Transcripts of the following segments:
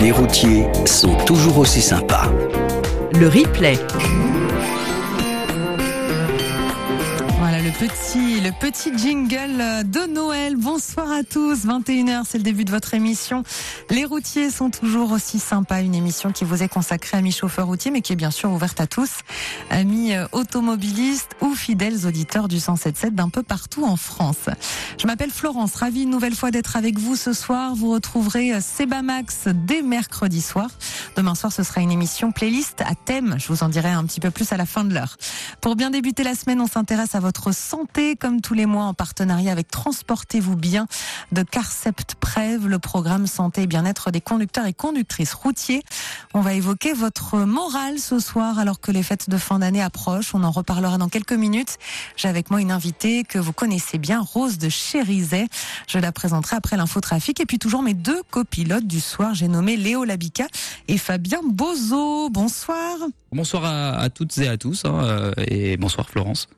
Les routiers sont toujours aussi sympas. Le replay. le petit, petit jingle de Noël. Bonsoir à tous. 21h, c'est le début de votre émission. Les routiers sont toujours aussi sympas. Une émission qui vous est consacrée, amis chauffeurs routiers, mais qui est bien sûr ouverte à tous. Amis euh, automobilistes ou fidèles auditeurs du 177 d'un peu partout en France. Je m'appelle Florence. Ravie une nouvelle fois d'être avec vous ce soir. Vous retrouverez euh, Seba Max dès mercredi soir. Demain soir, ce sera une émission playlist à thème. Je vous en dirai un petit peu plus à la fin de l'heure. Pour bien débuter la semaine, on s'intéresse à votre santé, tous les mois en partenariat avec Transportez-vous bien de Carcept Prève, le programme santé et bien-être des conducteurs et conductrices routiers. On va évoquer votre morale ce soir alors que les fêtes de fin d'année approchent. On en reparlera dans quelques minutes. J'ai avec moi une invitée que vous connaissez bien, Rose de Chérizet. Je la présenterai après l'infotrafic et puis toujours mes deux copilotes du soir. J'ai nommé Léo Labica et Fabien Bozo. Bonsoir. Bonsoir à, toutes et à tous hein, euh, et bonsoir Florence.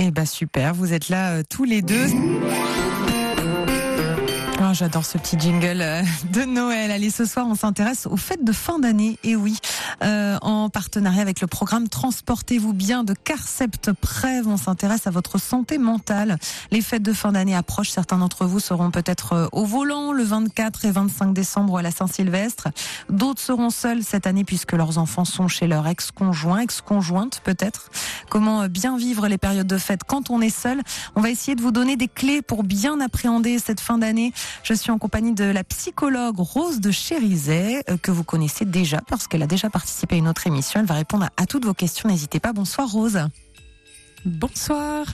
Eh ben super, vous êtes là euh, tous les deux. Oh, j'adore ce petit jingle euh, de Noël. Allez, ce soir, on s'intéresse aux fêtes de fin d'année. Et oui, euh, en partenariat avec le programme Transportez-vous bien de Carcept Prève, on s'intéresse à votre santé mentale. Les fêtes de fin d'année approchent. Certains d'entre vous seront peut-être euh, au volant le 24 et 25 décembre à la Saint-Sylvestre. D'autres seront seuls cette année puisque leurs enfants sont chez leur ex-conjoint, ex-conjointe peut-être. Comment bien vivre les périodes de fête quand on est seul? On va essayer de vous donner des clés pour bien appréhender cette fin d'année. Je suis en compagnie de la psychologue Rose de Chérizet, euh, que vous connaissez déjà parce qu'elle a déjà participé à une autre émission. Elle va répondre à toutes vos questions. N'hésitez pas. Bonsoir Rose. Bonsoir.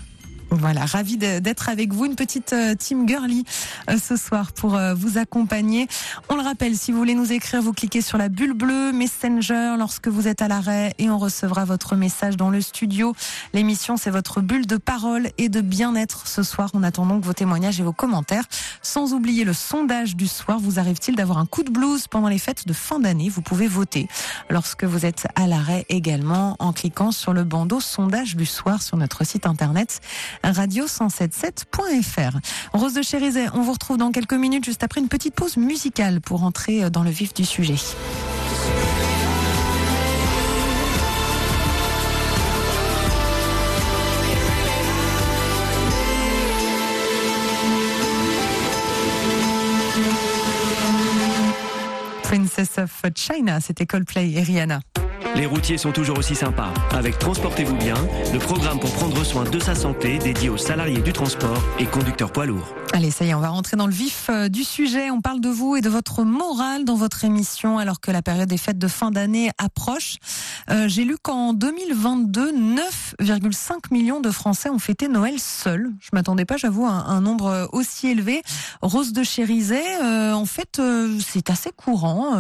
Voilà, ravi d'être avec vous, une petite euh, team girly euh, ce soir pour euh, vous accompagner. On le rappelle, si vous voulez nous écrire, vous cliquez sur la bulle bleue Messenger lorsque vous êtes à l'arrêt et on recevra votre message dans le studio. L'émission, c'est votre bulle de parole et de bien-être ce soir. On attend donc vos témoignages et vos commentaires. Sans oublier le sondage du soir, vous arrive-t-il d'avoir un coup de blues pendant les fêtes de fin d'année? Vous pouvez voter lorsque vous êtes à l'arrêt également en cliquant sur le bandeau sondage du soir sur notre site internet radio177.fr. Rose de Chérizet, on vous retrouve dans quelques minutes juste après une petite pause musicale pour entrer dans le vif du sujet. Princess of China, c'était Coldplay et Rihanna. Les routiers sont toujours aussi sympas. Avec Transportez-vous bien, le programme pour prendre soin de sa santé dédié aux salariés du transport et conducteurs poids lourds. Allez, ça y est, on va rentrer dans le vif euh, du sujet. On parle de vous et de votre morale dans votre émission alors que la période des fêtes de fin d'année approche. Euh, j'ai lu qu'en 2022, 9,5 millions de Français ont fêté Noël seuls. Je m'attendais pas, j'avoue, à un, nombre aussi élevé. Rose de Chérizet, euh, en fait, c'est assez courant.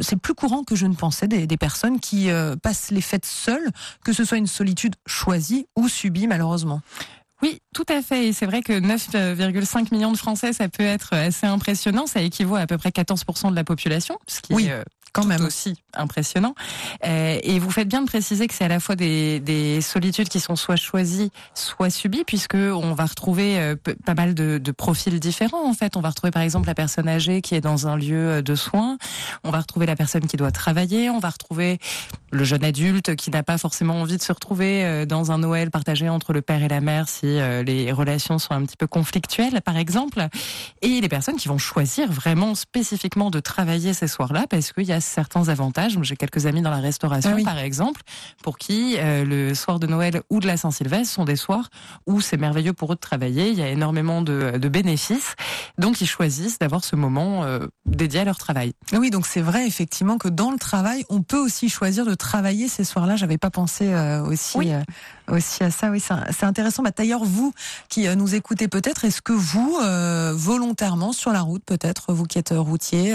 c'est plus courant que je ne pensais des personnes qui passent les fêtes seules, que ce soit une solitude choisie ou subie malheureusement. Oui, tout à fait. Et c'est vrai que 9,5 millions de Français, ça peut être assez impressionnant. Ça équivaut à, à peu près 14% de la population, ce qui oui. est quand même aussi impressionnant. Euh, et vous faites bien de préciser que c'est à la fois des, des, solitudes qui sont soit choisies, soit subies, puisque on va retrouver euh, pas mal de, de, profils différents. En fait, on va retrouver par exemple la personne âgée qui est dans un lieu de soins. On va retrouver la personne qui doit travailler. On va retrouver le jeune adulte qui n'a pas forcément envie de se retrouver euh, dans un Noël partagé entre le père et la mère si les relations sont un petit peu conflictuelles, par exemple. Et les personnes qui vont choisir vraiment spécifiquement de travailler ces soirs-là parce qu'il y a certains avantages. J'ai quelques amis dans la restauration, ah par exemple, pour qui euh, le soir de Noël ou de la Saint-Sylvestre sont des soirs où c'est merveilleux pour eux de travailler. Il y a énormément de, de bénéfices. Donc, ils choisissent d'avoir ce moment euh, dédié à leur travail. Oui, donc c'est vrai effectivement que dans le travail, on peut aussi choisir de travailler ces soirs-là. J'avais pas pensé euh, aussi aussi à ça. Oui, c'est intéressant. Bah, D'ailleurs, vous qui nous écoutez peut-être, est-ce que vous, volontairement sur la route, peut-être vous qui êtes routier,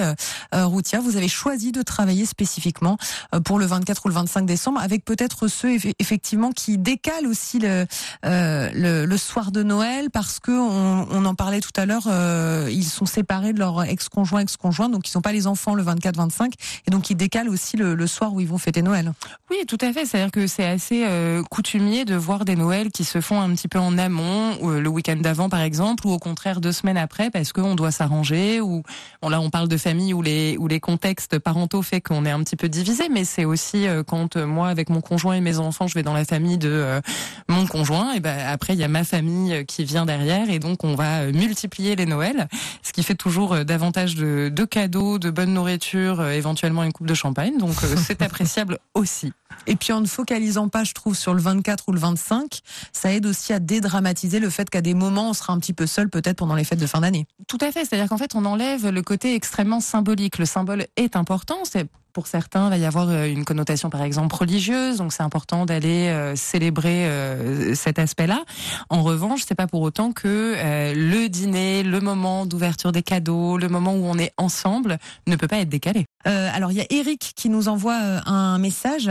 routière, vous avez choisi de travailler spécifiquement euh, pour le 24 ou le 25 décembre, avec peut-être ceux effectivement qui décalent aussi le, euh, le, le, soir de Noël parce que on, on en parlait tout à l'heure, euh, ils sont séparés de leur ex-conjoint, ex-conjoint, donc ils sont pas les enfants le 24-25 et donc ils décalent aussi le, le, soir où ils vont fêter Noël. Oui, tout à fait. C'est-à-dire que c'est assez coutumier de voir des Noëls qui se font un petit peu en amont, le week-end d'avant par exemple, ou au contraire deux semaines après parce qu'on doit s'arranger. Ou bon là on parle de famille où les où les contextes parentaux fait qu'on est un petit peu divisé, mais c'est aussi euh, quand euh, moi avec mon conjoint et mes enfants, je vais dans la famille de euh, mon conjoint, et ben après il y a ma famille qui vient derrière, et donc on va multiplier les Noëls, ce qui fait toujours davantage de, de cadeaux, de bonne nourriture, éventuellement une coupe de champagne. Donc c'est appréciable aussi. Et puis en ne focalisant pas, je trouve, sur le 24 ou le 25, ça aide aussi à dédramatiser le fait qu'à des moments, on sera un petit peu seul peut-être pendant les fêtes de fin d'année. Tout à fait, c'est-à-dire qu'en fait, on enlève le côté extrêmement symbolique. Le symbole est important, c'est pour certains, il va y avoir euh, une connotation, par exemple, religieuse, donc c'est important d'aller euh, célébrer euh, cet aspect-là. En revanche, c'est pas pour autant que le dîner, le moment d'ouverture des cadeaux, le moment où on est ensemble, ne peut pas être décalé. alors il y a Eric qui nous envoie un message.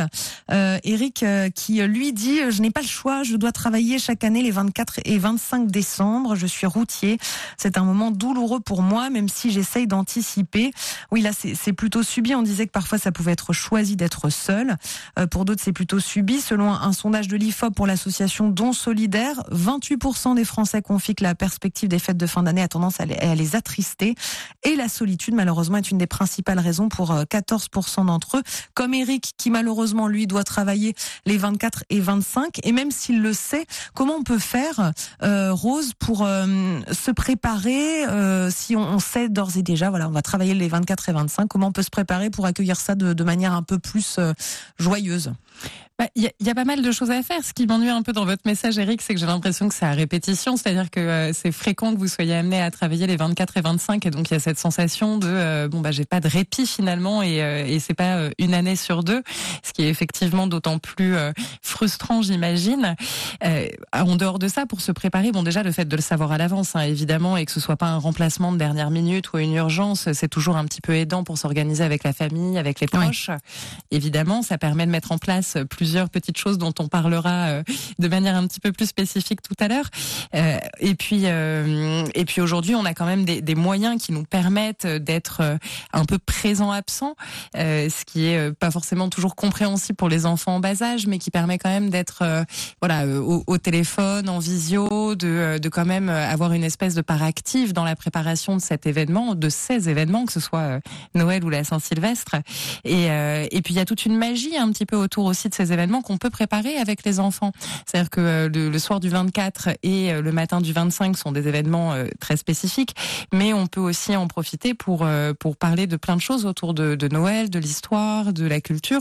Eric qui lui dit je n'ai pas le choix, je dois travailler chaque année les 24 et 25 décembre. Je suis routier. C'est un moment douloureux pour moi, même si j'essaye d'anticiper. Oui, là c'est plutôt subi. On disait que parfois ça pouvait être choisi d'être seul. Euh, pour d'autres, c'est plutôt subi. Selon un sondage de l'IFOP pour l'association Don Solidaire, 28% des Français confient que la perspective des fêtes de fin d'année a tendance à les, attrister. Et la solitude, malheureusement, est une des principales raisons pour 14% euh, d'entre eux. Comme Eric, qui malheureusement, lui, doit travailler les 24 et 25. Et même s'il le sait, comment on peut faire, euh, Rose, pour se préparer, si on, on sait d'ores et déjà, voilà, on va travailler les 24 et 25, comment on peut se préparer pour accueillir ça de, manière un peu plus euh, bah, il y, a pas mal de choses à faire. Ce qui m'ennuie un peu dans votre message, Eric, c'est que j'ai l'impression que c'est à répétition, c'est-à-dire que euh, c'est fréquent que vous soyez amené à travailler les 24 et 25, et donc il y a cette sensation de euh, bon bah j'ai pas de répit finalement, et, euh, et c'est pas une année sur deux, ce qui est effectivement d'autant plus frustrant, j'imagine. en dehors de ça, pour se préparer, bon déjà le fait de le savoir à l'avance, hein, évidemment, et que ce soit pas un remplacement de dernière minute ou une urgence, c'est toujours un petit peu aidant pour s'organiser avec la famille, avec les proches. Évidemment, ça permet de mettre en place plusieurs plusieurs petites choses dont on parlera euh, de manière un petit peu plus spécifique tout à l'heure. Euh, et puis, euh, et puis aujourd'hui, on a quand même des, moyens qui nous permettent d'être un peu présent-absent, ce qui est pas forcément toujours compréhensible pour les enfants en bas âge, mais qui permet quand même d'être voilà au, téléphone, en visio, de, de quand même avoir une espèce de part active dans la préparation de cet événement, de ces événements, que ce soit Noël ou la Saint-Sylvestre. Et, et puis il y a toute une magie un petit peu autour aussi de ces événements qu'on peut préparer avec les enfants. C'est-à-dire que euh, le, soir du 24 et euh, le matin du 25 sont des événements euh, très spécifiques, mais on peut aussi en profiter pour pour parler de plein de choses autour de, Noël, de l'histoire, de la culture,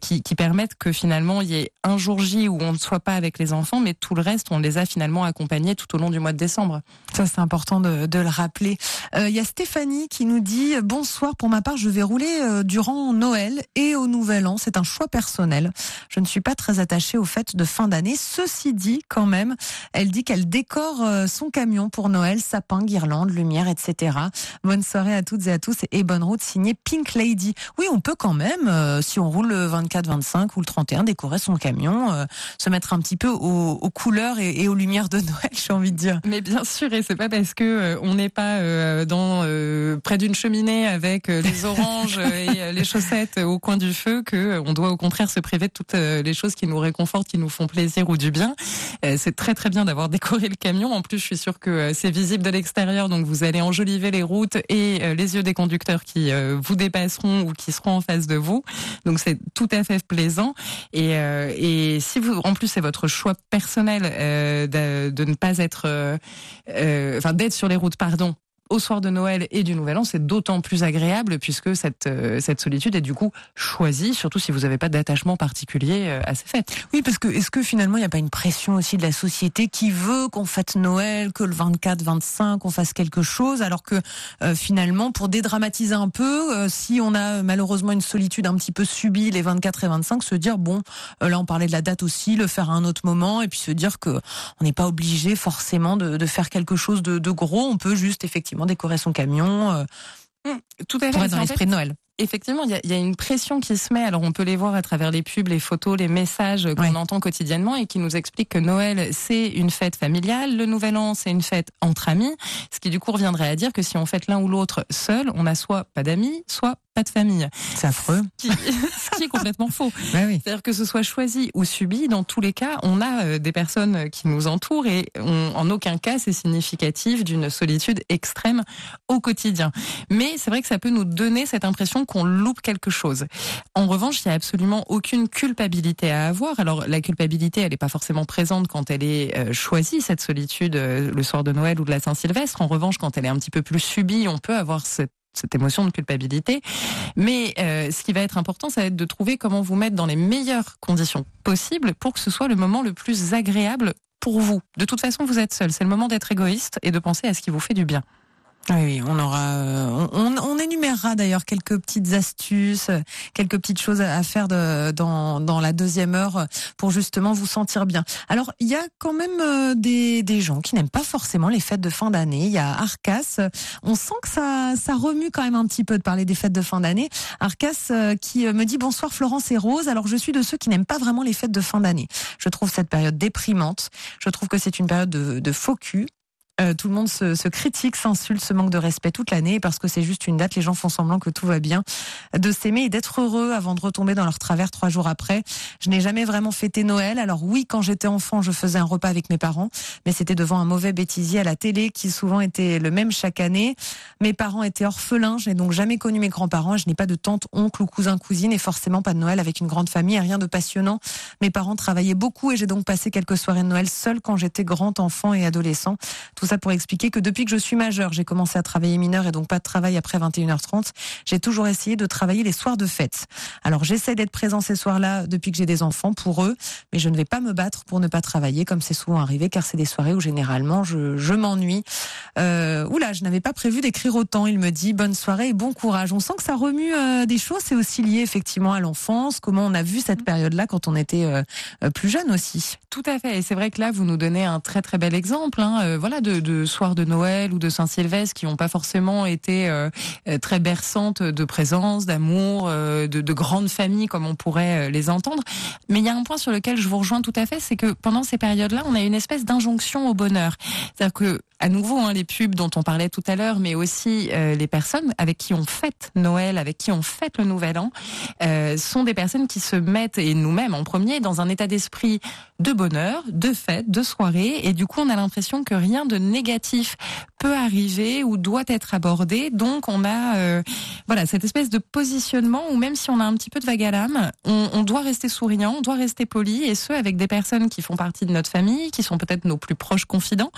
qui, permettent que finalement il y ait un jour J où on ne soit pas avec les enfants, mais tout le reste on les a finalement accompagnés tout au long du mois de décembre. Ça c'est important de, le rappeler. Il y a Stéphanie qui nous dit bonsoir. Pour ma part, je vais rouler durant Noël et au Nouvel An. C'est un choix personnel. Je ne suis pas très attachée aux fêtes de fin d'année. Ceci dit, quand même, elle dit qu'elle décore euh, son camion pour Noël, sapin, guirlande, lumière, etc. Bonne soirée à toutes et à tous et bonne route signée Pink Lady. Oui, on peut quand même, euh, si on roule le 24, 25 ou le 31, décorer son camion, euh, se mettre un petit peu aux, couleurs et, aux lumières de Noël, j'ai envie de dire. Mais bien sûr, et c'est pas parce que on n'est pas dans près d'une cheminée avec les oranges et les chaussettes au coin du feu que on doit au contraire se priver de tout euh, les choses qui nous réconfortent, qui nous font plaisir ou du bien. Euh, c'est très très bien d'avoir décoré le camion. En plus, je suis sûre que euh, c'est visible de l'extérieur, donc vous allez enjoliver les routes et les yeux des conducteurs qui vous dépasseront ou qui seront en face de vous. Donc c'est tout à fait plaisant. Et, si vous, en plus, c'est votre choix personnel de, ne pas être, enfin d'être sur les routes, pardon, au soir de Noël et du Nouvel An, c'est d'autant plus agréable puisque cette, euh, solitude est du coup choisie, surtout si vous n'avez pas d'attachement particulier euh, à ces fêtes. Oui, parce que est-ce que finalement il n'y a pas une pression aussi de la société qui veut qu'on fête Noël, que le 24, 25, qu'on fasse quelque chose, alors que euh, finalement, pour dédramatiser un peu, si on a malheureusement une solitude un petit peu subie les 24 et 25, se dire bon, là on parlait de la date aussi, le faire à un autre moment, et puis se dire que on n'est pas obligé forcément de, de, faire quelque chose de, de gros, on peut juste effectivement décorer son camion. Euh, mmh, tout à fait. dans l'esprit de Noël. Effectivement, il y, a, y, a, une pression qui se met. Alors, on peut les voir à travers les pubs, les photos, les messages qu'on ouais. entend quotidiennement et qui nous expliquent que Noël, c'est une fête familiale, le Nouvel An, c'est une fête entre amis. Ce qui, du coup, reviendrait à dire que si on fête l'un ou l'autre seul, on n'a soit pas d'amis, soit pas de famille. C'est affreux. Ce qui, ce qui est complètement faux. Oui. C'est-à-dire que ce soit choisi ou subi, dans tous les cas, on a euh, des personnes qui nous entourent et on, en aucun cas c'est significatif d'une solitude extrême au quotidien. Mais c'est vrai que ça peut nous donner cette impression qu'on loupe quelque chose. En revanche, il n'y a absolument aucune culpabilité à avoir. Alors la culpabilité, elle n'est pas forcément présente quand elle est euh, choisie, cette solitude, euh, le soir de Noël ou de la Saint-Sylvestre. En revanche, quand elle est un petit peu plus subie, on peut avoir cette émotion de culpabilité. Mais euh, ce qui va être important, ça va être de trouver comment vous mettre dans les meilleures conditions possibles pour que ce soit le moment le plus agréable pour vous. De toute façon, vous êtes seul. C'est le moment d'être égoïste et de penser à ce qui vous fait du bien. Oui, on aura, on, on énumérera d'ailleurs quelques petites astuces, quelques petites choses à faire de, dans, dans la deuxième heure pour justement vous sentir bien. Alors, il y a quand même des, des gens qui n'aiment pas forcément les fêtes de fin d'année. Il y a Arcas. On sent que ça, ça remue quand même un petit peu de parler des fêtes de fin d'année. Arcas qui me dit bonsoir Florence et Rose. Alors, je suis de ceux qui n'aiment pas vraiment les fêtes de fin d'année. Je trouve cette période déprimante. Je trouve que c'est une période de, de faux cul. Euh, tout le monde se, se critique, s'insulte, se manque de respect toute l'année parce que c'est juste une date. Les gens font semblant que tout va bien, de s'aimer et d'être heureux avant de retomber dans leur travers trois jours après. Je n'ai jamais vraiment fêté Noël. Alors oui, quand j'étais enfant, je faisais un repas avec mes parents, mais c'était devant un mauvais bêtisier à la télé qui souvent était le même chaque année. Mes parents étaient orphelins. Je n'ai donc jamais connu mes grands-parents. Je n'ai pas de tante, oncle ou cousin, cousine et forcément pas de Noël avec une grande famille. Rien de passionnant. Mes parents travaillaient beaucoup et j'ai donc passé quelques soirées de Noël seule quand j'étais grand enfant et adolescent. Ça pour expliquer que depuis que je suis majeure, j'ai commencé à travailler mineur et donc pas de travail après 21h30. J'ai toujours essayé de travailler les soirs de fête. Alors j'essaie d'être présent ces soirs-là depuis que j'ai des enfants pour eux, mais je ne vais pas me battre pour ne pas travailler comme c'est souvent arrivé car c'est des soirées où généralement je, je m'ennuie. Euh, oula, je n'avais pas prévu d'écrire autant. Il me dit bonne soirée et bon courage. On sent que ça remue euh, des choses. C'est aussi lié effectivement à l'enfance, comment on a vu cette période-là quand on était euh, plus jeune aussi. Tout à fait. Et c'est vrai que là, vous nous donnez un très très bel exemple. Hein, euh, voilà, de, de soirs de Noël ou de Saint-Sylvestre qui n'ont pas forcément été euh, très berçantes de présence, d'amour, euh, de, de grandes familles comme on pourrait les entendre. Mais il y a un point sur lequel je vous rejoins tout à fait, c'est que pendant ces périodes-là, on a une espèce d'injonction au bonheur. C'est-à-dire que à nouveau hein, les pubs dont on parlait tout à l'heure, mais aussi euh, les personnes avec qui on fête Noël, avec qui on fête le Nouvel An, euh, sont des personnes qui se mettent, et nous-mêmes en premier, dans un état d'esprit de bonheur, de fête, de soirée, et du coup on a l'impression que rien de négatif peut arriver ou doit être abordé. Donc on a euh, voilà cette espèce de positionnement où même si on a un petit peu de vague à l'âme, on, on doit rester souriant, on doit rester poli, et ce avec des personnes qui font partie de notre famille, qui sont peut-être nos plus proches confidents,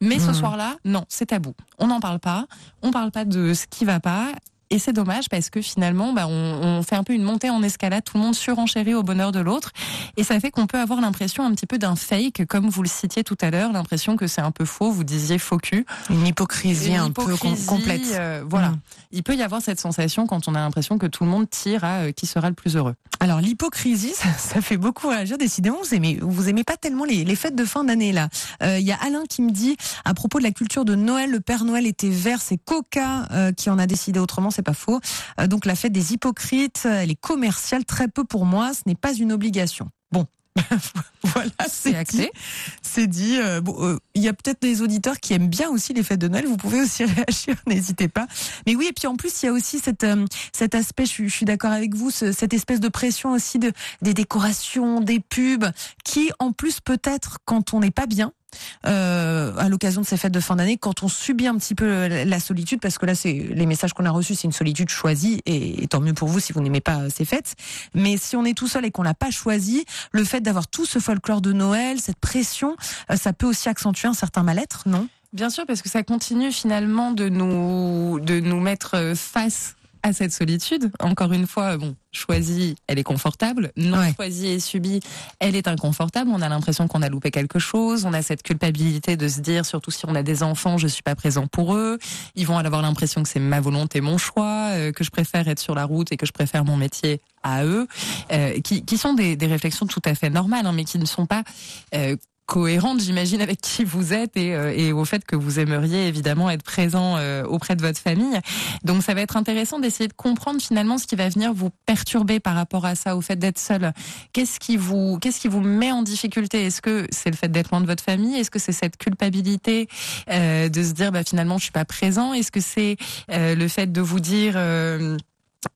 mais ce soir là non, c'est tabou. On n'en parle pas. On parle pas de ce qui va pas. Et c'est dommage parce que finalement, bah, on, on, fait un peu une montée en escalade, tout le monde surenchérit au bonheur de l'autre, et ça fait qu'on peut avoir l'impression un petit peu d'un fake, comme vous le citiez tout à l'heure, l'impression que c'est un peu faux. Vous disiez faux cul, une hypocrisie une un peu complète. Euh, voilà, mmh. il peut y avoir cette sensation quand on a l'impression que tout le monde tire à euh, qui sera le plus heureux. Alors l'hypocrisie, ça, ça, fait beaucoup réagir. Décidément, vous aimez, vous aimez pas tellement les, les fêtes de fin d'année là. Il euh, y a Alain qui me dit à propos de la culture de Noël, le Père Noël était vert, c'est Coca euh, qui en a décidé autrement, c'est pas faux. Euh, donc la fête des hypocrites, elle est commerciale, très peu pour moi, ce n'est pas une obligation. Bon, voilà, c'est acté. C'est dit. Euh, bon, il euh, y a peut-être des auditeurs qui aiment bien aussi les fêtes de Noël. Vous pouvez aussi réagir, n'hésitez pas. Mais oui, et puis en plus, il y a aussi cette, euh, cet aspect. Je, suis, je suis d'accord avec vous, ce, cette espèce de pression aussi de des décorations, des pubs, qui en plus peut-être quand on n'est pas bien, euh, à l'occasion de ces fêtes de fin d'année, quand on subit un petit peu la solitude, parce que là, c'est les messages qu'on a reçus, c'est une solitude choisie, et, et, tant mieux pour vous si vous n'aimez pas ces fêtes. Mais si on est tout seul et qu'on l'a pas choisi, le fait d'avoir tout ce folklore de Noël, cette pression, euh, ça peut aussi accentuer un certain mal-être, non? Bien sûr, parce que ça continue finalement de nous de nous mettre face à cette solitude. Encore une fois, bon, choisie, elle est confortable. Non ouais. choisie et subie, elle est inconfortable. On a l'impression qu'on a loupé quelque chose. On a cette culpabilité de se dire, surtout si on a des enfants, je suis pas présent pour eux. Ils vont avoir l'impression que c'est ma volonté, mon choix, euh, que je préfère être sur la route et que je préfère mon métier à eux, euh, qui, qui, sont des, des, réflexions tout à fait normales, hein, mais qui ne sont pas euh, cohérente, j'imagine, avec qui vous êtes et, euh, et, au fait que vous aimeriez évidemment être présent euh, auprès de votre famille. Donc ça va être intéressant d'essayer de comprendre finalement ce qui va venir vous perturber par rapport à ça, au fait d'être seul. Qu'est-ce qui vous, qu'est-ce qui vous met en difficulté? Est-ce que c'est le fait d'être loin de votre famille? Est-ce que c'est cette culpabilité euh, de se dire bah finalement je suis pas présent? Est-ce que c'est euh, le fait de vous dire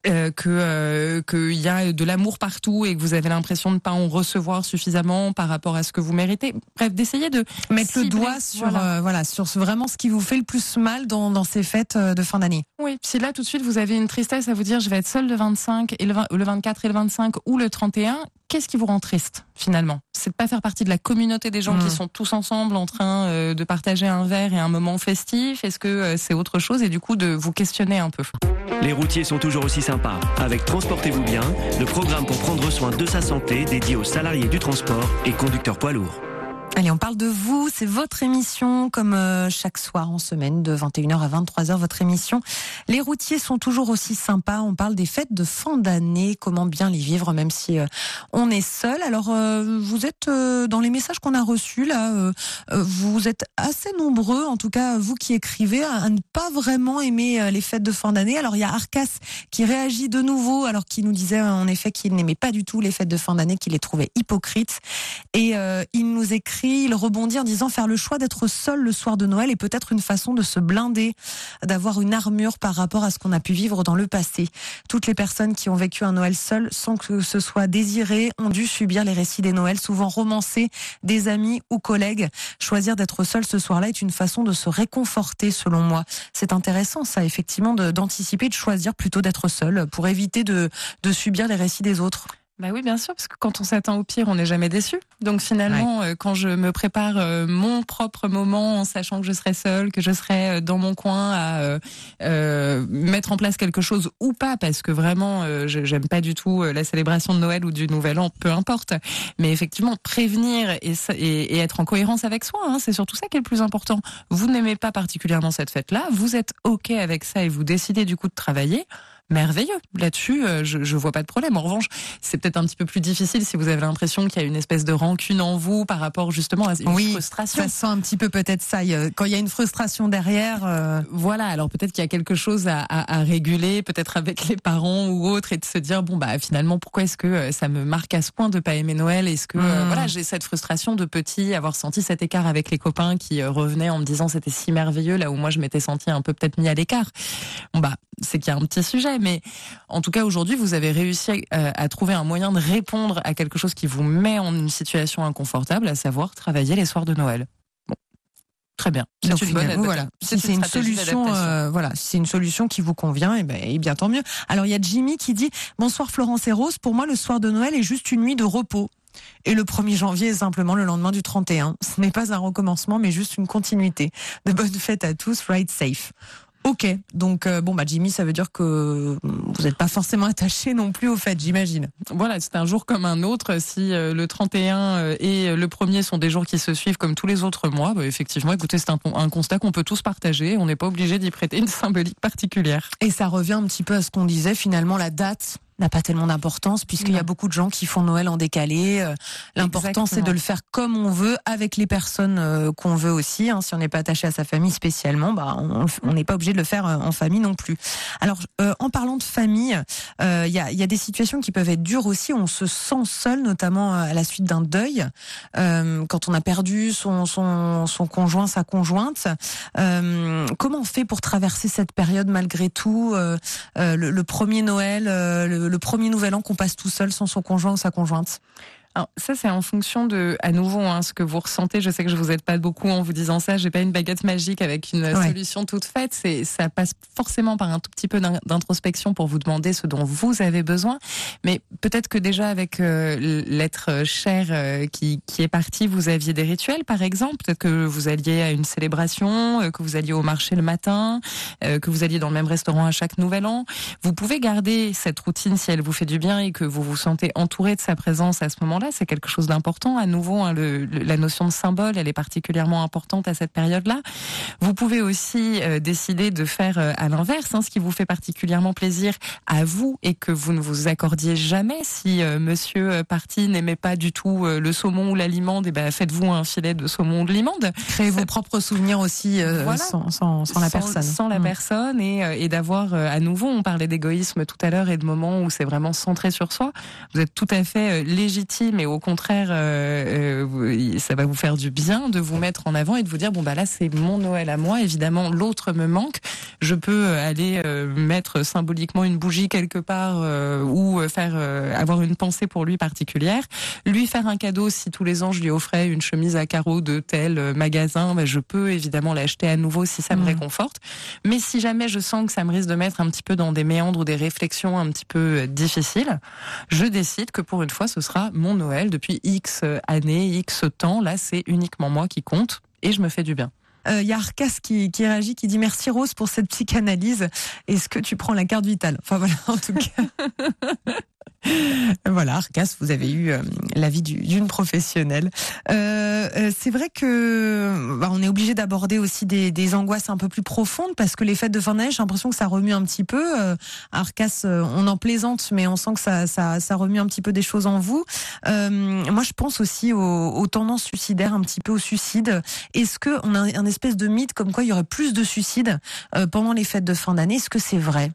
euh, que euh, qu'il y a de l'amour partout et que vous avez l'impression de ne pas en recevoir suffisamment par rapport à ce que vous méritez. Bref, d'essayer de mettre le doigt sur voilà. Euh, voilà. sur vraiment ce qui vous fait le plus mal dans, dans ces fêtes de fin d'année. Oui, si là tout de suite vous avez une tristesse à vous dire je vais être seule le 25 et le, 20, le 24 et le 25 ou le 31, qu'est-ce qui vous rend triste finalement? C'est de pas faire partie de la communauté des gens mmh. qui sont tous ensemble en train euh, de partager un verre et un moment festif? Est-ce que euh, c'est autre chose? Et du coup de vous questionner un peu Les routiers sont toujours aussi sympas. Avec Transportez-vous bien, le programme pour prendre soin de sa santé dédié aux salariés du transport et conducteurs poids lourds. Allez, on parle de vous, c'est votre émission, comme euh, chaque soir en semaine, de 21h à 23h, votre émission. Les routiers sont toujours aussi sympas, on parle des fêtes de fin d'année, comment bien les vivre, même si euh, on est seul. Alors, euh, vous êtes, dans les messages qu'on a reçus, là, vous êtes assez nombreux, en tout cas, vous qui écrivez, à, ne pas vraiment aimer les fêtes de fin d'année. Alors, il y a Arcas qui réagit de nouveau, alors qu'il nous disait, en effet, qu'il n'aimait pas du tout les fêtes de fin d'année, qu'il les trouvait hypocrites. Et il nous écrit il rebondit en disant faire le choix d'être seul le soir de Noël est peut-être une façon de se blinder, d'avoir une armure par rapport à ce qu'on a pu vivre dans le passé. Toutes les personnes qui ont vécu un Noël seul sans que ce soit désiré ont dû subir les récits des Noëls, souvent romancés, des amis ou collègues. Choisir d'être seul ce soir-là est une façon de se réconforter, selon moi. C'est intéressant, ça, effectivement, d'anticiper, de, de choisir plutôt d'être seul pour éviter de, de subir les récits des autres. Bah oui, bien sûr, parce que quand on s'attend au pire, on n'est jamais déçu. Donc finalement, ouais. euh, quand je me prépare euh, mon propre moment en sachant que je serai seule, que je serai euh, dans mon coin à euh, mettre en place quelque chose ou pas, parce que vraiment, j'aime pas du tout la célébration de Noël ou du Nouvel An, peu importe. Mais effectivement, prévenir et, et, et être en cohérence avec soi, hein, c'est surtout ça qui est le plus important. Vous n'aimez pas particulièrement cette fête-là, vous êtes ok avec ça et vous décidez du coup de travailler merveilleux. Là-dessus, euh, je, je vois pas de problème. En revanche, c'est peut-être un petit peu plus difficile si vous avez l'impression qu'il y a une espèce de rancune en vous par rapport justement à une oui, frustration. Ça sent un petit peu peut-être ça. Quand il y a une frustration derrière. Euh... Voilà. Alors peut-être qu'il y a quelque chose à, à, à réguler, peut-être avec les parents ou autres, et de se dire bon bah finalement pourquoi est-ce que euh, ça me marque à ce point de pas aimer Noël? Est-ce que mmh. voilà j'ai cette frustration de petit, avoir senti cet écart avec les copains qui revenaient en me disant c'était si merveilleux là où moi je m'étais senti un peu peut-être mis à l'écart. Bon bah c'est qu'il y a un petit sujet, mais en tout cas aujourd'hui vous avez réussi à, à, trouver un moyen de répondre à quelque chose qui vous met en une situation inconfortable, à savoir travailler les soirs de Noël. Bon. Très bien. C'est une bonne voilà. Si c'est une, solution, euh, voilà, si c'est une solution qui vous convient, et, ben, et bien tant mieux. Alors il y a Jimmy qui dit bonsoir Florence et Rose. Pour moi, le soir de Noël est juste une nuit de repos. Et le 1er janvier est simplement le lendemain du 31. Ce n'est pas un recommencement, mais juste une continuité. De bonnes fêtes à tous, ride safe. Ok, donc euh, bon bah Jimmy, ça veut dire que vous n'êtes pas forcément attaché non plus au fait, j'imagine. Voilà, c'est un jour comme un autre. Si euh, le 31 euh, et le 1er sont des jours qui se suivent comme tous les autres mois, bah, effectivement, écoutez, c'est un, un, constat qu'on peut tous partager. On n'est pas obligé d'y prêter une symbolique particulière. Et ça revient un petit peu à ce qu'on disait finalement, la date n'a pas tellement d'importance puisqu'il y a beaucoup de gens qui font Noël en décalé. Euh, L'important c'est de le faire comme on veut avec les personnes euh, qu'on veut aussi. Hein. Si on n'est pas attaché à sa famille spécialement, bah on n'est pas obligé de le faire euh, en famille non plus. Alors euh, en parlant de famille, il euh, y, a, y, a, des situations qui peuvent être dures aussi. On se sent seul, notamment à la suite d'un deuil, quand on a perdu son, son, son conjoint, sa conjointe. comment on fait pour traverser cette période malgré tout le, le, premier Noël, le, le premier nouvel an qu'on passe tout seul sans son conjoint ou sa conjointe alors ça c'est en fonction de à nouveau hein, ce que vous ressentez. Je sais que je vous aide pas beaucoup en vous disant ça. J'ai pas une baguette magique avec une ouais. solution toute faite. C'est ça passe forcément par un tout petit peu d'introspection pour vous demander ce dont vous avez besoin. Mais peut-être que déjà avec euh, l'être cher euh, qui qui est parti, vous aviez des rituels par exemple. Peut-être que vous alliez à une célébration, euh, que vous alliez au marché le matin, que vous alliez dans le même restaurant à chaque nouvel an. Vous pouvez garder cette routine si elle vous fait du bien et que vous vous sentez entouré de sa présence à ce moment-là c'est quelque chose d'important. À nouveau, hein, le, la notion de symbole, elle est particulièrement importante à cette période-là. Vous pouvez aussi euh, décider de faire euh, à l'inverse, hein, ce qui vous fait particulièrement plaisir à vous et que vous ne vous accordiez jamais. Si euh, Monsieur Parti n'aimait pas du tout le saumon ou la limande, et eh ben faites-vous un filet de saumon ou de limande. Créez vos propres souvenirs aussi sans, sans, sans, la personne. Sans la mm. personne et, et d'avoir à nouveau, on parlait d'égoïsme tout à l'heure et de moments où c'est vraiment centré sur soi. Vous êtes tout à fait légitime et au contraire, ça va vous faire du bien de vous mettre en avant et de vous dire bon bah là c'est mon Noël à moi. Évidemment, l'autre me manque. Je peux aller euh, mettre symboliquement une bougie quelque part euh, ou faire euh, avoir une pensée pour lui particulière. Lui faire un cadeau si tous les ans je lui offrais une chemise à carreaux de tel magasin, bah, je peux évidemment l'acheter à nouveau si ça me mmh. réconforte. Mais si jamais je sens que ça me risque de mettre un petit peu dans des méandres ou des réflexions un petit peu difficiles, je décide que pour une fois ce sera mon Noël depuis X années, X temps. Là, c'est uniquement moi qui compte et je me fais du bien. Il euh, y a Arcas qui, qui réagit, qui dit merci Rose pour cette psychanalyse. Est-ce que tu prends la carte vitale? Enfin voilà, en tout cas. voilà, Arcas, vous avez eu euh, l'avis d'une professionnelle. Euh, euh, c'est vrai que bah, on est obligé d'aborder aussi des, des, angoisses un peu plus profondes parce que les fêtes de fin d'année, j'ai l'impression que ça remue un petit peu. Euh, Arcas, on en plaisante, mais on sent que ça, ça, ça, remue un petit peu des choses en vous. moi, je pense aussi aux, aux, tendances suicidaires, un petit peu au suicide. Est-ce que on a un espèce de mythe comme quoi il y aurait plus de suicides pendant les fêtes de fin d'année? Est-ce que c'est vrai?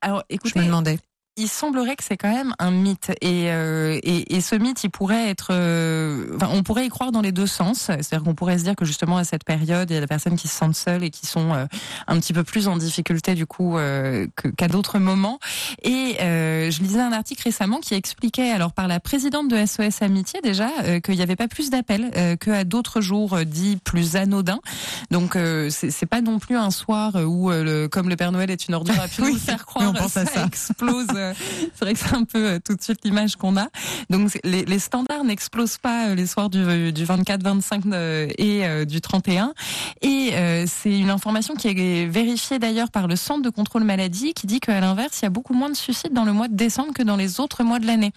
Alors, écoutez, je me demandais il semblerait que c'est quand même un mythe. Et, euh, et, et, ce mythe il pourrait être euh, enfin, on pourrait y croire dans les deux sens. C'est-à-dire qu'on pourrait se dire que justement à cette période il y a des personnes qui se sentent seules et qui sont euh, un petit peu plus en difficulté du coup qu'à d'autres moments. Et je lisais un article récemment qui expliquait alors par la présidente de SOS Amitié déjà qu'il n'y avait pas plus d'appels qu'à d'autres jours dits plus anodins. Donc c'est pas non plus un soir où le, comme le Père Noël est une ordure à pu nous faire croire on pense ça, à ça. explose c'est vrai que c'est un peu euh, tout de suite l'image qu'on a. Donc les, les standards n'explosent pas euh, les soirs du, du 24, 25 euh, et du 31. Et c'est une information qui est vérifiée d'ailleurs par le Centre de contrôle maladie qui dit qu'à l'inverse, il y a beaucoup moins de suicides dans le mois de décembre que dans les autres mois de l'année.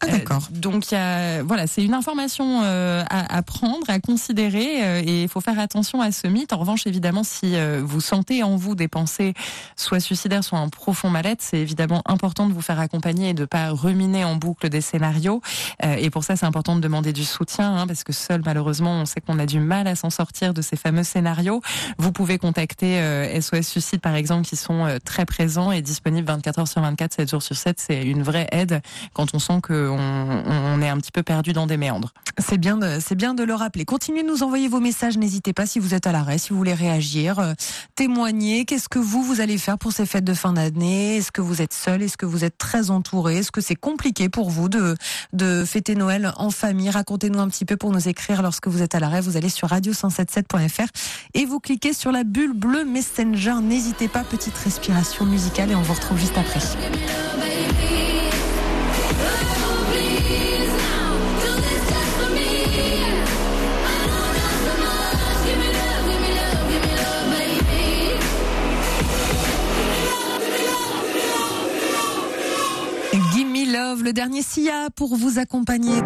Ah, d'accord. donc il y a, voilà, c'est une information à, à, prendre, à considérer et il faut faire attention à ce mythe. En revanche, évidemment, si vous sentez en vous des pensées soit suicidaires, soit un profond mal-être, c'est évidemment important de vous faire accompagner et de pas ruminer en boucle des scénarios. Euh, et pour ça, c'est important de demander du soutien, hein, parce que seul, malheureusement, on sait qu'on a du mal à s'en sortir de ces fameux scénarios. Vous pouvez contacter SOS euh, Suicide, par exemple, qui sont euh, très présents et disponibles 24 heures sur 24, 7 jours sur 7. C'est une vraie aide quand on sent qu'on on est un petit peu perdu dans des méandres. C'est bien, c'est bien de le rappeler. Continuez de nous envoyer vos messages. N'hésitez pas si vous êtes à l'arrêt, si vous voulez réagir, témoigner. Qu'est-ce que vous vous allez faire pour ces fêtes de fin d'année? Est-ce que vous êtes seul? Est-ce que êtes très entouré Est-ce que c'est compliqué pour vous de, de fêter Noël en famille? Racontez-nous un petit peu pour nous écrire lorsque vous êtes à l'arrêt. Vous allez sur radio177.fr et vous cliquez sur la bulle bleue Messenger. N'hésitez pas, petite respiration musicale et on vous retrouve juste après. Le dernier SIA pour vous accompagner.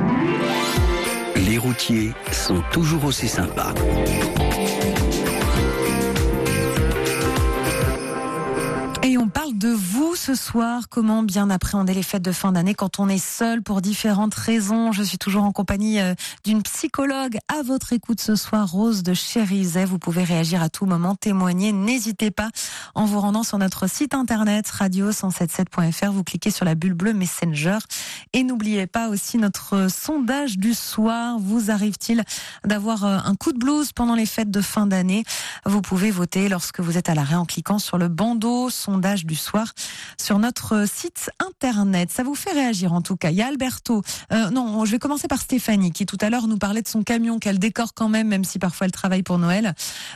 Les routiers sont toujours aussi sympas. Et on parle de vous ce soir. Comment bien appréhender les fêtes de fin d'année quand on est seul pour différentes raisons? Je suis toujours en compagnie euh, d'une psychologue à votre écoute ce soir, Rose de Chérizet. Vous pouvez réagir à tout moment, témoigner. N'hésitez pas en vous rendant sur notre site internet radio177.fr. Vous cliquez sur la bulle bleue Messenger. Et n'oubliez pas aussi notre sondage du soir. Vous arrive-t-il d'avoir euh, un coup de blues pendant les fêtes de fin d'année? Vous pouvez voter lorsque vous êtes à l'arrêt en cliquant sur le bandeau sondage du soir sur notre site internet. Ça vous fait réagir en tout cas. Il y a Alberto. Euh, non, je vais commencer par Stéphanie qui tout à l'heure nous parlait de son camion qu'elle décore quand même, même si parfois elle travaille pour Noël.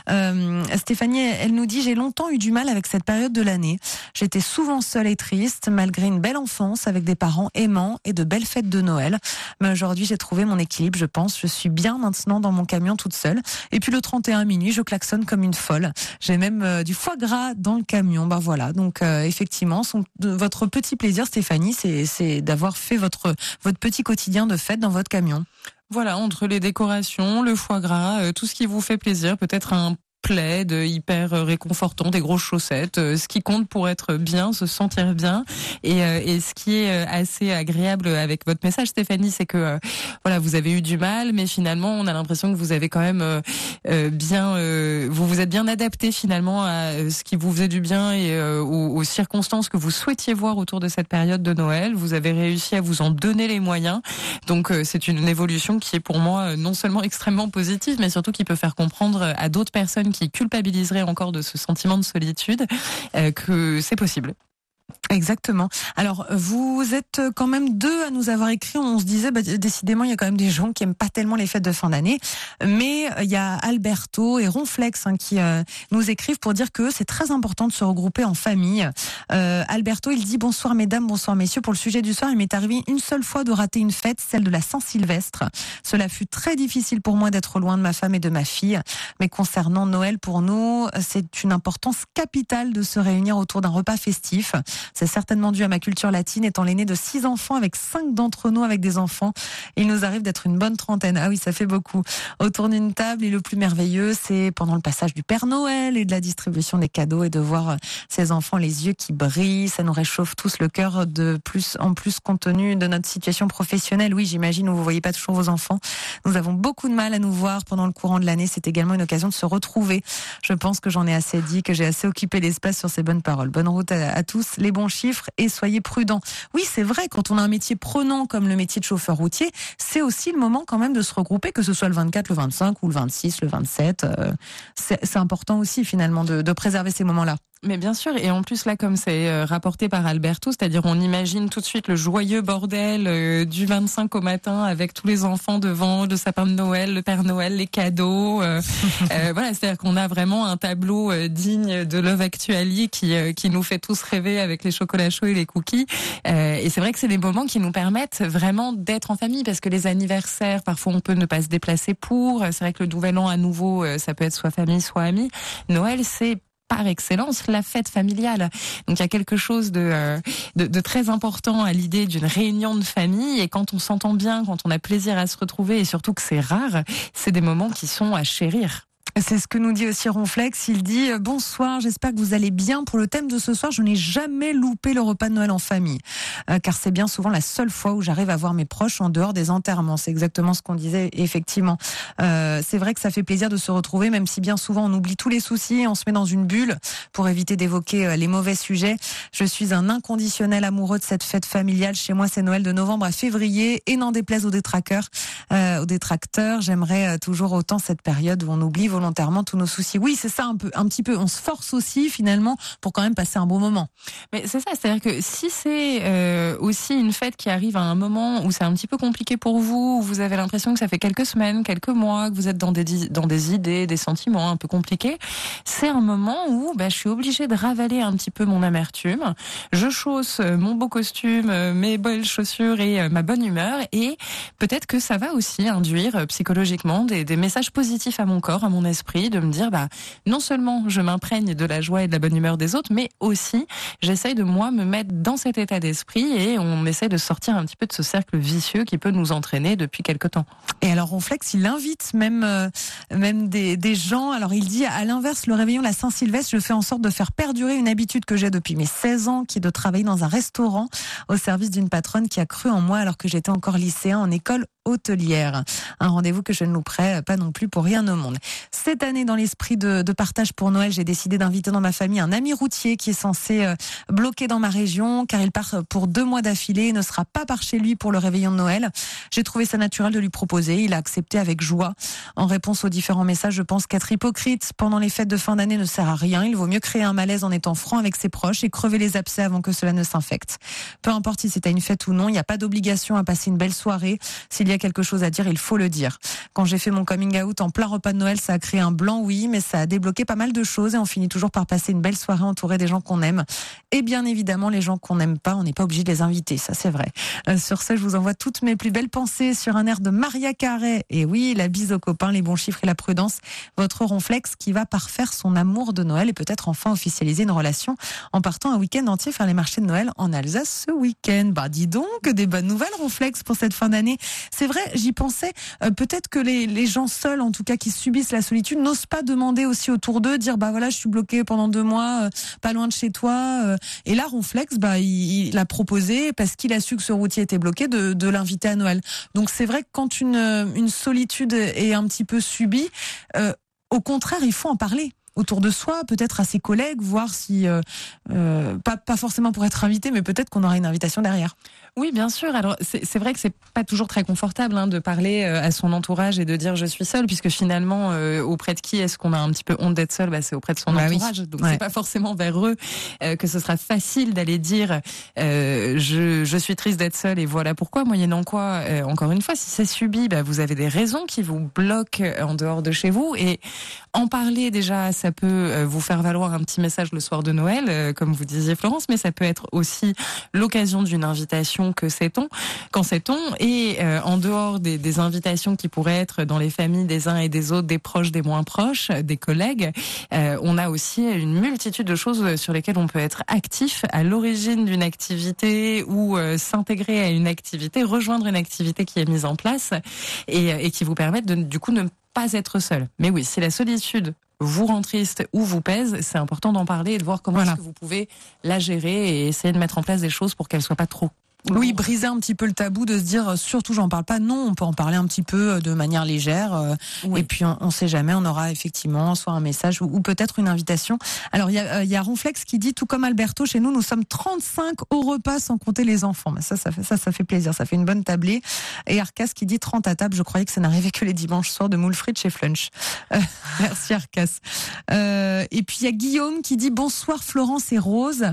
Euh, Stéphanie, elle nous dit j'ai longtemps eu du mal avec cette période de l'année. J'étais souvent seule et triste malgré une belle enfance avec des parents aimants et de belles fêtes de Noël. Mais aujourd'hui j'ai trouvé mon équilibre, je pense. Je suis bien maintenant dans mon camion toute seule. Et puis le 31 minuit, je klaxonne comme une folle. J'ai même euh, du foie gras dans le camion. Voilà Voilà, donc euh, effectivement, votre petit plaisir, Stéphanie, c'est d'avoir fait votre, votre petit quotidien de fête dans votre camion. Voilà, entre les décorations, le foie gras, euh, tout ce qui vous fait plaisir, peut-être un plaid hyper réconfortant, des grosses chaussettes. Euh, ce qui compte pour être bien, se sentir bien. Et, euh, et ce qui est euh, assez agréable avec votre message, Stéphanie, c'est que voilà, vous avez eu du mal, mais finalement, on a l'impression que vous avez quand même bien, vous vous êtes bien adapté finalement à ce qui vous faisait du bien et aux, aux, circonstances que vous souhaitiez voir autour de cette période de Noël. Vous avez réussi à vous en donner les moyens. Donc, c'est une évolution qui est pour moi non seulement extrêmement positive, mais surtout qui peut faire comprendre à d'autres personnes qui culpabiliserait encore de ce sentiment de solitude, euh, que c'est possible. Exactement. Alors, vous êtes quand même deux à nous avoir écrit. On se disait, bah, décidément, il y a quand même des gens qui aiment pas tellement les fêtes de fin d'année. Mais euh, il y a Alberto et Ronflex hein, qui euh, nous écrivent pour dire que c'est très important de se regrouper en famille. Euh, Alberto, il dit bonsoir mesdames, bonsoir messieurs. Pour le sujet du soir, il m'est arrivé une seule fois de rater une fête, celle de la Saint-Sylvestre. Cela fut très difficile pour moi d'être loin de ma femme et de ma fille. Mais concernant Noël, pour nous, c'est une importance capitale de se réunir autour d'un repas festif. C'est certainement dû à ma culture latine, étant l'aîné de six enfants, avec cinq d'entre nous avec des enfants. Il nous arrive d'être une bonne trentaine. Ah oui, ça fait beaucoup. Autour d'une table, et le plus merveilleux, c'est pendant le passage du Père Noël et de la distribution des cadeaux et de voir ces enfants les yeux qui brillent. Ça nous réchauffe tous le cœur de plus en plus compte tenu de notre situation professionnelle. Oui, j'imagine, où vous voyez pas toujours vos enfants. Nous avons beaucoup de mal à nous voir pendant le courant de l'année. C'est également une occasion de se retrouver. Je pense que j'en ai assez dit, que j'ai assez occupé l'espace sur ces bonnes paroles. Bonne route à, tous bons chiffres et soyez prudents. Oui, c'est vrai, quand on a un métier prenant comme le métier de chauffeur routier, c'est aussi le moment quand même de se regrouper, que ce soit le 24, le 25 ou le 26, le 27. Euh, c'est important aussi finalement de préserver ces moments-là. Mais bien sûr, et en plus là, comme c'est euh, rapporté par Alberto, c'est-à-dire on imagine tout de suite le joyeux bordel euh, du 25 au matin avec tous les enfants devant, le sapin de Noël, le Père Noël, les cadeaux. Euh, voilà, c'est-à-dire qu'on a vraiment un tableau digne de Love Actually qui qui nous fait tous rêver avec les chocolats chauds et les cookies. et c'est vrai que c'est des moments qui nous permettent vraiment d'être en famille parce que les anniversaires, parfois on peut ne pas se déplacer pour. C'est vrai que le Nouvel An à nouveau, ça peut être soit famille, soit amis. Noël, c'est par excellence la fête familiale. Donc il y a quelque chose de, euh, de, de très important à l'idée d'une réunion de famille et quand on s'entend bien, quand on a plaisir à se retrouver et surtout que c'est rare, c'est des moments qui sont à chérir. C'est ce que nous dit aussi Ronflex. Il dit euh, bonsoir, j'espère que vous allez bien. Pour le thème de ce soir, je n'ai jamais loupé le repas de Noël en famille, euh, car c'est bien souvent la seule fois où j'arrive à voir mes proches en dehors des enterrements. C'est exactement ce qu'on disait effectivement. Euh, c'est vrai que ça fait plaisir de se retrouver, même si bien souvent on oublie tous les soucis, on se met dans une bulle pour éviter d'évoquer les mauvais sujets. Je suis un inconditionnel amoureux de cette fête familiale. Chez moi, c'est Noël de novembre à février, et n'en déplaise aux détracteurs, aux détracteurs, j'aimerais toujours autant cette période où on oublie volontairement volontairement tous nos soucis. Oui, c'est ça un peu, un petit peu. On se force aussi finalement pour quand même passer un bon moment. Mais c'est ça, c'est-à-dire que si c'est euh, aussi une fête qui arrive à un moment où c'est un petit peu compliqué pour vous, où vous avez l'impression que ça fait quelques semaines, quelques mois, que vous êtes dans des dans des idées, des sentiments un peu compliqués, c'est un moment où bah, je suis obligée de ravaler un petit peu mon amertume. Je chausse euh, mon beau costume, euh, mes belles chaussures et ma bonne humeur, et peut-être que ça va aussi induire psychologiquement des, des messages positifs à mon corps, à mon esprit, de me dire, bah, non seulement je m'imprègne de la joie et de la bonne humeur des autres, mais aussi j'essaye de moi me mettre dans cet état d'esprit et on essaie de sortir un petit peu de ce cercle vicieux qui peut nous entraîner depuis quelque temps. Et alors Ronflex, il invite même euh, même des, des gens. Alors il dit à l'inverse, le réveillon la Saint-Sylvestre, je fais en sorte de faire perdurer une habitude que j'ai depuis mes 16 ans, qui est de travailler dans un restaurant au service d'une patronne qui a cru en moi alors que j'étais encore lycéen en école hôtelière. Un rendez-vous que je ne louperai pas non plus pour rien au monde. Cette année, dans l'esprit de, de, partage pour Noël, j'ai décidé d'inviter dans ma famille un ami routier qui est censé euh, bloquer dans ma région, car il part pour deux mois d'affilée et ne sera pas par chez lui pour le réveillon de Noël. J'ai trouvé ça naturel de lui proposer. Il a accepté avec joie. En réponse aux différents messages, je pense qu'être hypocrite pendant les fêtes de fin d'année ne sert à rien. Il vaut mieux créer un malaise en étant franc avec ses proches et crever les abcès avant que cela ne s'infecte. Peu importe si c'est à une fête ou non, il n'y a pas d'obligation à passer une belle soirée. S'il y a quelque chose à dire, il faut le dire. Quand j'ai fait mon coming out en plein repas de Noël, ça a créé un blanc, oui, mais ça a débloqué pas mal de choses et on finit toujours par passer une belle soirée entourée des gens qu'on aime. Et bien évidemment, les gens qu'on n'aime pas, on n'est pas obligé de les inviter, ça c'est vrai. Euh, sur ce, je vous envoie toutes mes plus belles pensées sur un air de Maria Carré. Et oui, la bise aux copains, les bons chiffres et la prudence. Votre ronflex qui va parfaire son amour de Noël et peut-être enfin officialiser une relation en partant un week-end entier faire les marchés de Noël en Alsace ce week-end. Bah dis donc, des bonnes nouvelles ronflex pour cette fin d'année. C'est vrai, j'y pensais. Euh, peut-être que les, les gens seuls, en tout cas qui subissent la solitude, n'osent pas demander aussi autour d'eux, dire bah voilà, je suis bloqué pendant deux mois, euh, pas loin de chez toi. euh, et là, Ronflex, bah, il, il proposé, parce qu'il a su que ce routier était bloqué, de, l'inviter à Noël. Donc c'est vrai que quand une, une solitude est un petit peu subie, euh, au contraire, il faut en parler autour de soi, peut-être à ses collègues, voir si, euh, euh, pas, pas forcément pour être invité, mais peut-être qu'on aura une invitation derrière. Oui, bien sûr. Alors, c'est vrai que c'est pas toujours très confortable hein, de parler euh, à son entourage et de dire je suis seule, puisque finalement, euh, auprès de qui est-ce qu'on a un petit peu honte d'être seul bah, C'est auprès de son Bah oui. entourage. Donc, Ouais. c'est pas forcément vers eux euh, que ce sera facile d'aller dire je, je suis triste d'être seule et voilà pourquoi. Moyennant quoi, encore une fois, si c'est subi, bah, vous avez des raisons qui vous bloquent en dehors de chez vous et en parler déjà, ça peut vous faire valoir un petit message le soir de Noël, comme vous disiez Florence, mais ça peut être aussi l'occasion d'une invitation que sait-on, quand sait-on, et euh, en dehors des, des invitations qui pourraient être dans les familles des uns et des autres, des proches, des moins proches, des collègues, euh, on a aussi une multitude de choses sur lesquelles on peut être actif à l'origine d'une activité ou euh, s'intégrer à une activité, rejoindre une activité qui est mise en place et, euh, et qui vous permettent de du coup ne pas être seul. Mais oui, si la solitude vous rend triste ou vous pèse, c'est important d'en parler et de voir comment Voilà. est-ce que vous pouvez la gérer et essayer de mettre en place des choses pour qu'elle soit pas trop. Oui, briser un petit peu le tabou de se dire euh, surtout j'en parle pas. Non, on peut en parler un petit peu euh, de manière légère. euh, Oui. Et puis on, on sait jamais, on aura effectivement soit un message ou, ou peut-être une invitation. Alors il y a, y a Ronflex qui dit tout comme Alberto, chez nous nous sommes 35 au repas sans compter les enfants. Ça, ça fait ça, ça fait plaisir, ça fait une bonne tablée. Et Arcas qui dit 30 à table. Je croyais que ça n'arrivait que les dimanches soirs de moule frites chez Flunch. Euh, merci Arcas. Euh, et puis il y a Guillaume qui dit bonsoir Florence et Rose.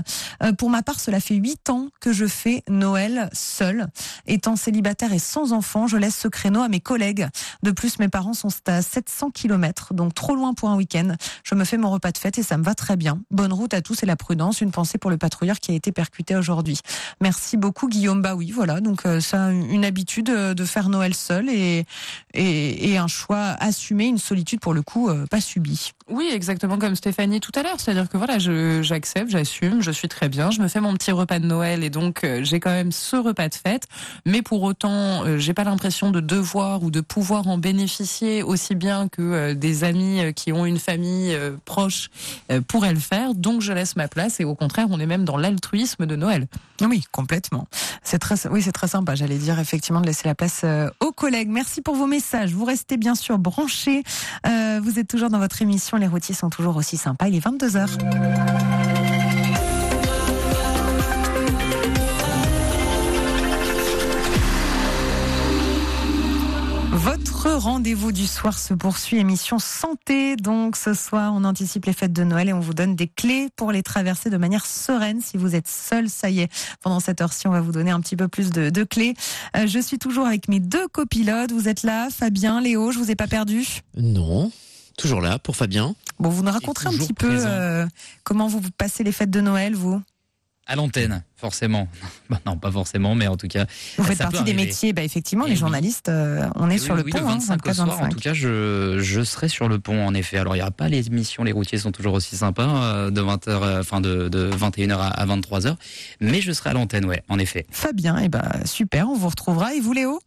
Euh, pour ma part, cela fait huit ans que je fais Noël seul. Étant célibataire et sans enfant, je laisse ce créneau à mes collègues. De plus, mes parents sont à 700 km, donc trop loin pour un week-end. Je me fais mon repas de fête et ça me va très bien. Bonne route à tous et la prudence. Une pensée pour le patrouilleur qui a été percuté aujourd'hui. Merci beaucoup Guillaume. Bah oui, voilà. Donc euh, ça, une habitude euh, de faire Noël seul et, et, et un choix assumé, une solitude pour le coup euh, pas subie. Oui, exactement comme Stéphanie tout à l'heure. C'est-à-dire que voilà, j'accepte, j'assume, je suis très bien, je me fais mon petit repas de Noël et donc euh, j'ai quand même ce repas de fête. Mais pour autant, euh, j'ai pas l'impression de devoir ou de pouvoir en bénéficier aussi bien que euh, des amis qui ont une famille proche pourraient le faire. Donc je laisse ma place et au contraire, on est même dans l'altruisme de Noël. Oui, complètement. C'est très, oui, c'est très sympa. J'allais dire effectivement de laisser la place aux collègues. Merci pour vos messages. Vous restez bien sûr branchés. Vous êtes toujours dans votre émission. Les routiers sont toujours aussi sympas. Il est 22 h Votre rendez-vous du soir se poursuit, émission santé. Donc ce soir, on anticipe les fêtes de Noël et on vous donne des clés pour les traverser de manière sereine. Si vous êtes seul, ça y est, pendant cette heure-ci, on va vous donner un petit peu plus de, de clés. Euh, je suis toujours avec mes deux copilotes. Vous êtes là, Fabien, Léo, je vous ai pas perdu. Non, toujours là pour Fabien. Bon, vous nous raconterez un petit peu euh, comment vous passez les fêtes de Noël, vous? À l'antenne, forcément. Bah non, pas forcément, mais en tout cas. Vous faites partie des métiers, bah effectivement, Eh les oui. journalistes, euh, on est Oui, sur le oui, pont, le hein, 25 au soir, en 24-25. tout cas, je, je serai sur le pont, en effet. Alors, il n'y aura pas les émissions, les routiers sont toujours aussi sympas, euh, de 20h, euh, enfin, de, de 21h à, à 23h. Mais je serai à l'antenne, ouais, en effet. Fabien, et bah super, on vous retrouvera. Et vous, Léo?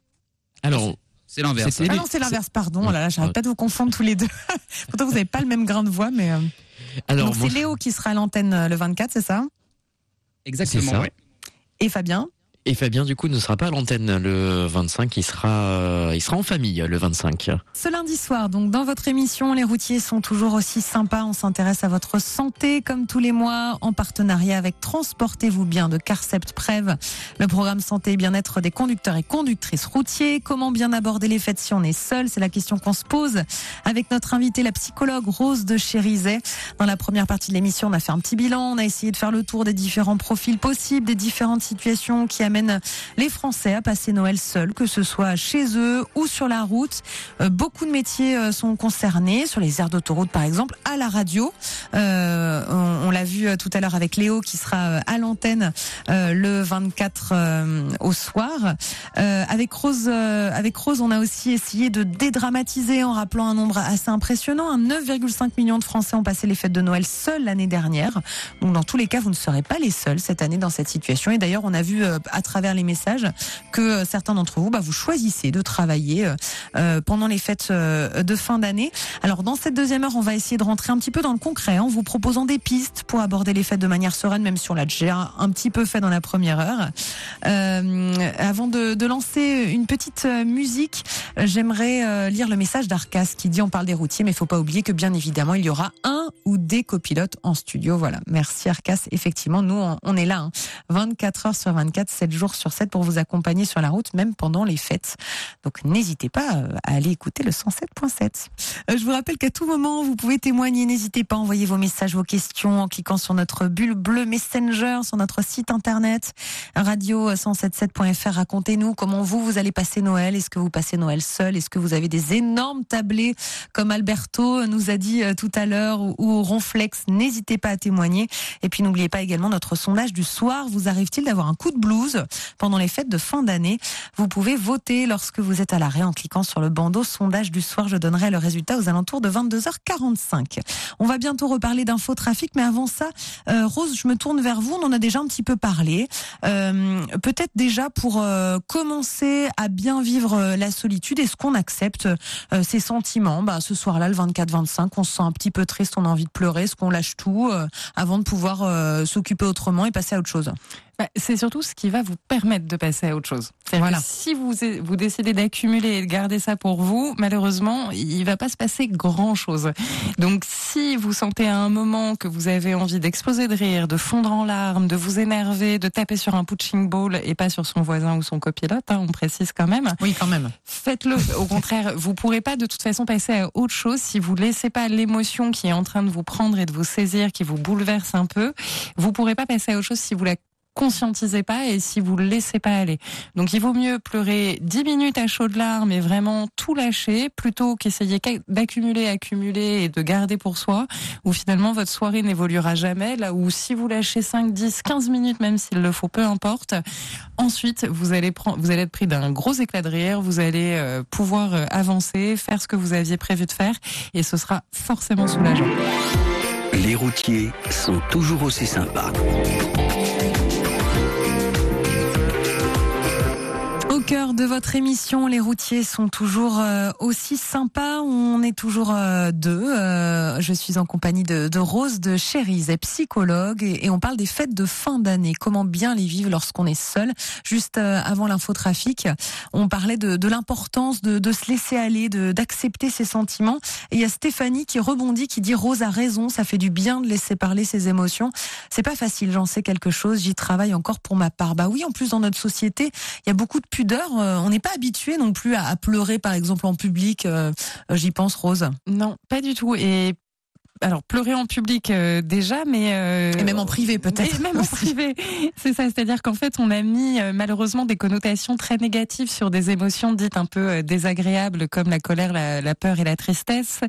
Alors, C'est l'inverse. Ah non, c'est l'inverse, pardon. Oh là là, j'arrête pas de vous confondre tous les deux. Pourtant, vous n'avez pas le même grain de voix, mais. euh, alors Donc, moi, c'est Léo qui sera à l'antenne euh, le 24, c'est ça? Exactement, C'est ça. ouais. Et Fabien? Et Fabien du coup ne sera pas à l'antenne le 25, il sera, euh, il sera en famille le 25. Ce lundi soir, donc dans votre émission, les routiers sont toujours aussi sympas. On s'intéresse à votre santé comme tous les mois en partenariat avec Transportez-vous bien de Carcept Prev, le programme santé et bien-être des conducteurs et conductrices routiers. Comment bien aborder les fêtes si on est seul? C'est la question qu'on se pose avec notre invitée, la psychologue Rose de Chérizet. Dans la première partie de l'émission, on a fait un petit bilan. On a essayé de faire le tour des différents profils possibles, des différentes situations qui amène les Français à passer Noël seuls, que ce soit chez eux ou sur la route. Euh, beaucoup de métiers euh, sont concernés, sur les aires d'autoroute par exemple, à la radio. Euh, on, l'a vu tout à l'heure avec Léo qui sera à l'antenne le 24 euh, au soir. Avec Rose, avec Rose, on a aussi essayé de dédramatiser en rappelant un nombre assez impressionnant. hein. 9,5 millions de Français ont passé les fêtes de Noël seuls l'année dernière. Donc dans tous les cas, vous ne serez pas les seuls cette année dans cette situation. Et d'ailleurs, on a vu euh, à travers les messages que euh, certains d'entre vous, bah, vous choisissez de travailler euh, euh, pendant les fêtes de fin d'année. Alors dans cette deuxième heure, on va essayer de rentrer un petit peu dans le concret en vous proposant des pistes pour aborder les fêtes de manière sereine, même si on l'a déjà un petit peu fait dans la première heure. Avant de, lancer une petite musique, j'aimerais lire le message d'Arcas qui dit on parle des routiers, mais il faut pas oublier que bien évidemment il y aura un ou des copilotes en studio. Voilà, merci Arcas. Effectivement, nous on, est là, hein. 24 heures sur 24, 7 jours sur 7 pour vous accompagner sur la route, même pendant les fêtes. Donc n'hésitez pas euh, à aller écouter le 107.7. Euh, Je vous rappelle qu'à tout moment, vous pouvez témoigner. N'hésitez pas à envoyer vos messages, vos questions en cliquant sur notre bulle bleue Messenger, sur notre site internet radio177.fr. Racontez-nous comment vous, vous allez passer Noël. Est-ce que vous passez Noël seul? Est-ce que vous avez des énormes tablés comme Alberto nous a dit euh, tout à l'heure ou, ou Ronflex? N'hésitez pas à témoigner. Et puis n'oubliez pas également notre sondage du soir. Vous arrive-t-il d'avoir un coup de blues? Pendant les fêtes de fin d'année Vous pouvez voter lorsque vous êtes à l'arrêt en cliquant sur le bandeau sondage du soir. Je donnerai le résultat aux alentours de 22h45. On va bientôt reparler d'infotrafic, mais avant ça, euh, Rose, je me tourne vers vous. On en a déjà un petit peu parlé. Euh, Peut-être déjà pour euh, commencer à bien vivre euh, la solitude, est-ce qu'on accepte euh, ces sentiments? Bah, Ce soir-là, le 24-25, on se sent un petit peu triste, on a envie de pleurer, est-ce qu'on lâche tout euh, avant de pouvoir s'occuper autrement et passer à autre chose? Bah, c'est surtout ce qui va vous permettre de passer à autre chose. Voilà. que Si vous, vous décidez d'accumuler et de garder ça pour vous, malheureusement, il va pas se passer grand-chose. Donc, si vous sentez à un moment que vous avez envie d'exploser de rire, de fondre en larmes, de vous énerver, de taper sur un punching ball et pas sur son voisin ou son copilote, hein, on précise quand même, Oui, quand même. faites-le. Au contraire, vous pourrez pas de toute façon passer à autre chose si vous laissez pas l'émotion qui est en train de vous prendre et de vous saisir, qui vous bouleverse un peu. Vous pourrez pas passer à autre chose si vous la conscientisez pas et si vous le laissez pas aller. Donc il vaut mieux pleurer 10 minutes à chaudes larmes et vraiment tout lâcher plutôt qu'essayer d'accumuler, accumuler et de garder pour soi où finalement votre soirée n'évoluera jamais là où si vous lâchez 5, 10, 15 minutes même s'il le faut, peu importe, ensuite vous allez prendre vous allez être pris d'un gros éclat de rire, vous allez euh, pouvoir euh, avancer, faire ce que vous aviez prévu de faire et ce sera forcément soulageant. Les routiers sont toujours aussi sympas. Cœur de votre émission, les routiers sont toujours euh, aussi sympas. On est toujours euh, deux. Euh, je suis en compagnie de, de Rose de Chérise, psychologue, et, on parle des fêtes de fin d'année. Comment bien les vivre lorsqu'on est seul. Juste avant l'infotrafic, on parlait de, de l'importance de, de se laisser aller, d'accepter ses sentiments. Et il y a Stéphanie qui rebondit, qui dit Rose a raison, ça fait du bien de laisser parler ses émotions. C'est pas facile, j'en sais quelque chose. J'y travaille encore pour ma part. Bah oui, en plus dans notre société, il y a beaucoup de pudeur. Euh, on n'est pas habitué non plus à, à pleurer, par exemple, en public. euh, J'y pense, Rose. Non, pas du tout. Et alors pleurer en public euh, déjà, mais euh, Et même en privé, peut-être. Et même en privé, c'est ça. C'est-à-dire qu'en fait, on a mis euh, malheureusement des connotations très négatives sur des émotions dites un peu euh, désagréables, comme la colère, la, la peur et la tristesse.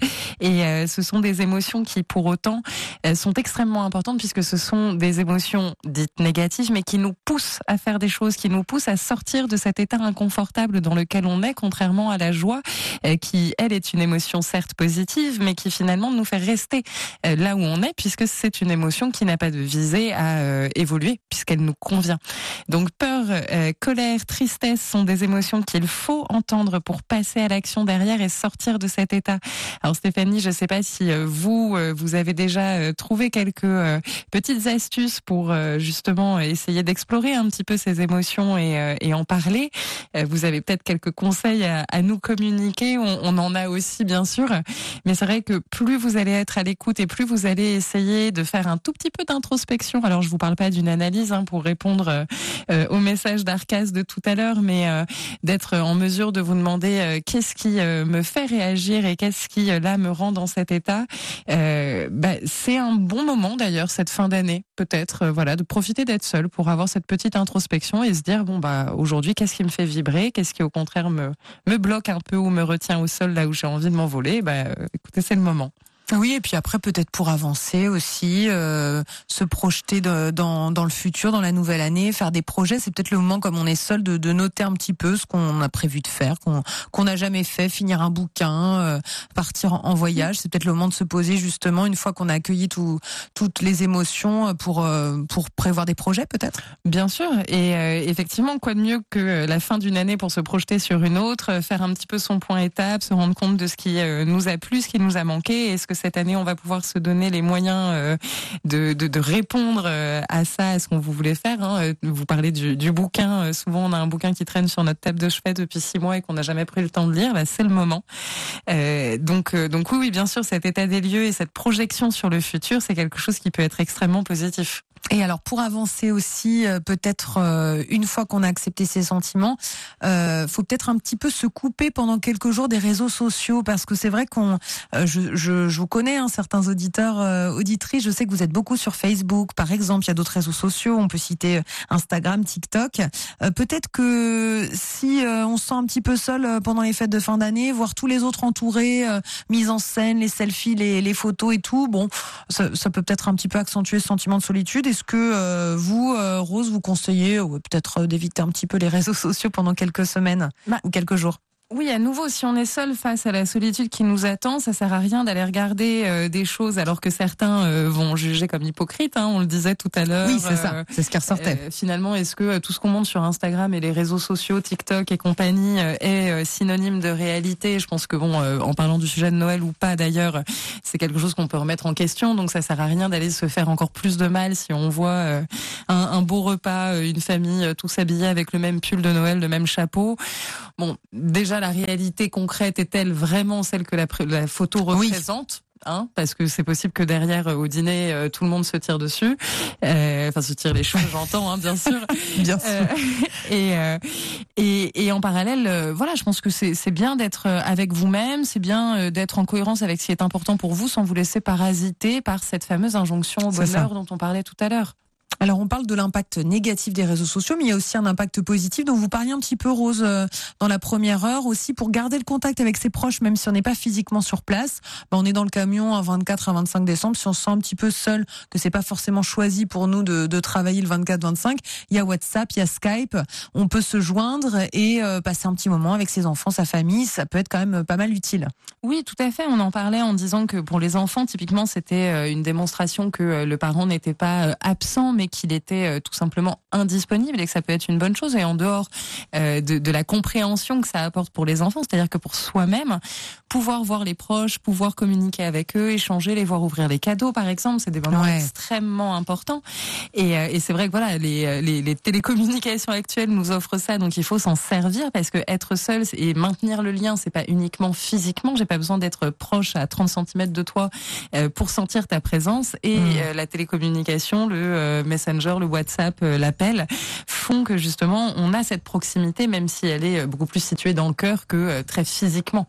Et euh, ce sont des émotions qui, pour autant, euh, sont extrêmement importantes puisque ce sont des émotions dites négatives, mais qui nous poussent à faire des choses, qui nous poussent à sortir de cet état inconfortable dans lequel on est, contrairement à la joie, euh, qui elle est une émotion certes positive, mais qui finalement nous fait rester euh, là où on est, puisque c'est une émotion qui n'a pas de visée à euh, évoluer, puisqu'elle nous convient. Donc peur, euh, colère, tristesse sont des émotions qu'il faut entendre pour passer à l'action derrière et sortir de cet état. Alors Stéphanie, je ne sais pas si vous, vous avez déjà trouvé quelques petites astuces pour justement essayer d'explorer un petit peu ces émotions et, en parler. Vous avez peut-être quelques conseils à, nous communiquer. On, on en a aussi, bien sûr. Mais c'est vrai que plus vous allez être à l'écoute et plus vous allez essayer de faire un tout petit peu d'introspection. Alors je vous parle pas d'une analyse hein, pour répondre euh, au message d'Arcas de tout à l'heure, mais euh, d'être en mesure de vous demander euh, qu'est-ce qui me fait réagir et qu'est-ce qui là me rend dans cet état. Bah, c'est un bon moment d'ailleurs cette fin d'année, peut-être, voilà, de profiter d'être seul pour avoir cette petite introspection et se dire bon bah aujourd'hui qu'est-ce qui me fait vibrer, qu'est-ce qui au contraire me me bloque un peu ou me retient au sol là où j'ai envie de m'envoler? Bah écoutez, c'est le moment. Oui, et puis après peut-être pour avancer aussi, euh, se projeter dans, dans le futur, dans la nouvelle année, faire des projets. C'est peut-être le moment, comme on est seul, de, de noter un petit peu ce qu'on a prévu de faire, qu'on qu'on n'a jamais fait, finir un bouquin, euh, partir en, voyage. C'est peut-être le moment de se poser justement une fois qu'on a accueilli tout, toutes les émotions pour euh, pour prévoir des projets peut-être. Bien sûr, et effectivement, quoi de mieux que la fin d'une année pour se projeter sur une autre, faire un petit peu son point étape, se rendre compte de ce qui nous a plu, ce qui nous a manqué, et ce que cette année, on va pouvoir se donner les moyens euh, de, répondre euh, à ça, à ce qu'on vous voulait faire. Hein. Euh, vous parlez du, bouquin. Souvent, on a un bouquin qui traîne sur notre table de chevet depuis six mois et qu'on n'a jamais pris le temps de lire. C'est le moment. Donc, donc oui, bien sûr, cet état des lieux et cette projection sur le futur, c'est quelque chose qui peut être extrêmement positif. Et alors pour avancer aussi, euh, peut-être euh, une fois qu'on a accepté ses sentiments, euh, faut peut-être un petit peu se couper pendant quelques jours des réseaux sociaux parce que c'est vrai qu'on, euh, je, je, je, vous connais, hein, certains auditeurs, auditrices, je sais que vous êtes beaucoup sur Facebook, par exemple. Il y a d'autres réseaux sociaux, on peut citer Instagram, TikTok. peut-être que si on se sent un petit peu seul pendant les fêtes de fin d'année, voir tous les autres entourés, mise en scène, les selfies, les, les photos et tout, bon, ça, ça peut peut-être un petit peu accentuer ce sentiment de solitude est-ce que euh, vous, euh, Rose, vous conseillez peut-être d'éviter un petit peu les réseaux sociaux pendant quelques semaines bah, ou quelques jours? Oui, à nouveau, si on est seul face à la solitude qui nous attend, ça sert à rien d'aller regarder euh, des choses alors que certains euh, vont juger comme hypocrites. Hein, on le disait tout à l'heure. Oui, c'est ça. Euh, c'est ce qui ressortait. finalement, est-ce que tout ce qu'on montre sur Instagram et les réseaux sociaux, TikTok et compagnie, est synonyme de réalité? Je pense que bon, en parlant du sujet de Noël ou pas d'ailleurs, c'est quelque chose qu'on peut remettre en question. Donc ça sert à rien d'aller se faire encore plus de mal si on voit un, un, beau repas, une famille tous habillés avec le même pull de Noël, le même chapeau. Bon, déjà la réalité concrète est-elle vraiment celle que la, la photo représente Hein, parce que c'est possible que derrière au dîner euh, tout le monde se tire dessus, euh, enfin se tire les cheveux, j'entends, hein, bien sûr. bien sûr. Euh, et, euh, et, et en parallèle, voilà, je pense que c'est bien d'être avec vous-même, c'est bien d'être en cohérence avec ce qui est important pour vous, sans vous laisser parasiter par cette fameuse injonction au bonheur dont on parlait tout à l'heure. Alors on parle de l'impact négatif des réseaux sociaux, mais il y a aussi un impact positif dont vous parliez un petit peu, Rose, euh, dans la première heure aussi, pour garder le contact avec ses proches, même si on n'est pas physiquement sur place. Ben, on est dans le camion à 24 à 25 décembre, si on se sent un petit peu seul, que c'est pas forcément choisi pour nous de, de travailler le 24-25, il y a WhatsApp, il y a Skype, on peut se joindre et euh, passer un petit moment avec ses enfants, sa famille, ça peut être quand même pas mal utile. Oui, tout à fait. On en parlait en disant que pour les enfants, typiquement, c'était euh, une démonstration que le parent n'était pas absent, qu'il était euh, tout simplement indisponible et que ça peut être une bonne chose. Et en dehors euh, de, de la compréhension que ça apporte pour les enfants, c'est-à-dire que pour soi-même, pouvoir voir les proches, pouvoir communiquer avec eux, échanger, les voir ouvrir les cadeaux, par exemple, c'est des moments extrêmement importants. Et, euh, et c'est vrai que voilà, les, les, les, télécommunications actuelles nous offrent ça, donc il faut s'en servir parce que être seul et maintenir le lien, c'est pas uniquement physiquement. J'ai pas besoin d'être proche à 30 cm de toi pour sentir ta présence. Et mmh. la télécommunication, le Messenger, le WhatsApp, euh, l'appel, font que justement on a cette proximité, même si elle est euh, beaucoup plus située dans le cœur que euh, très physiquement.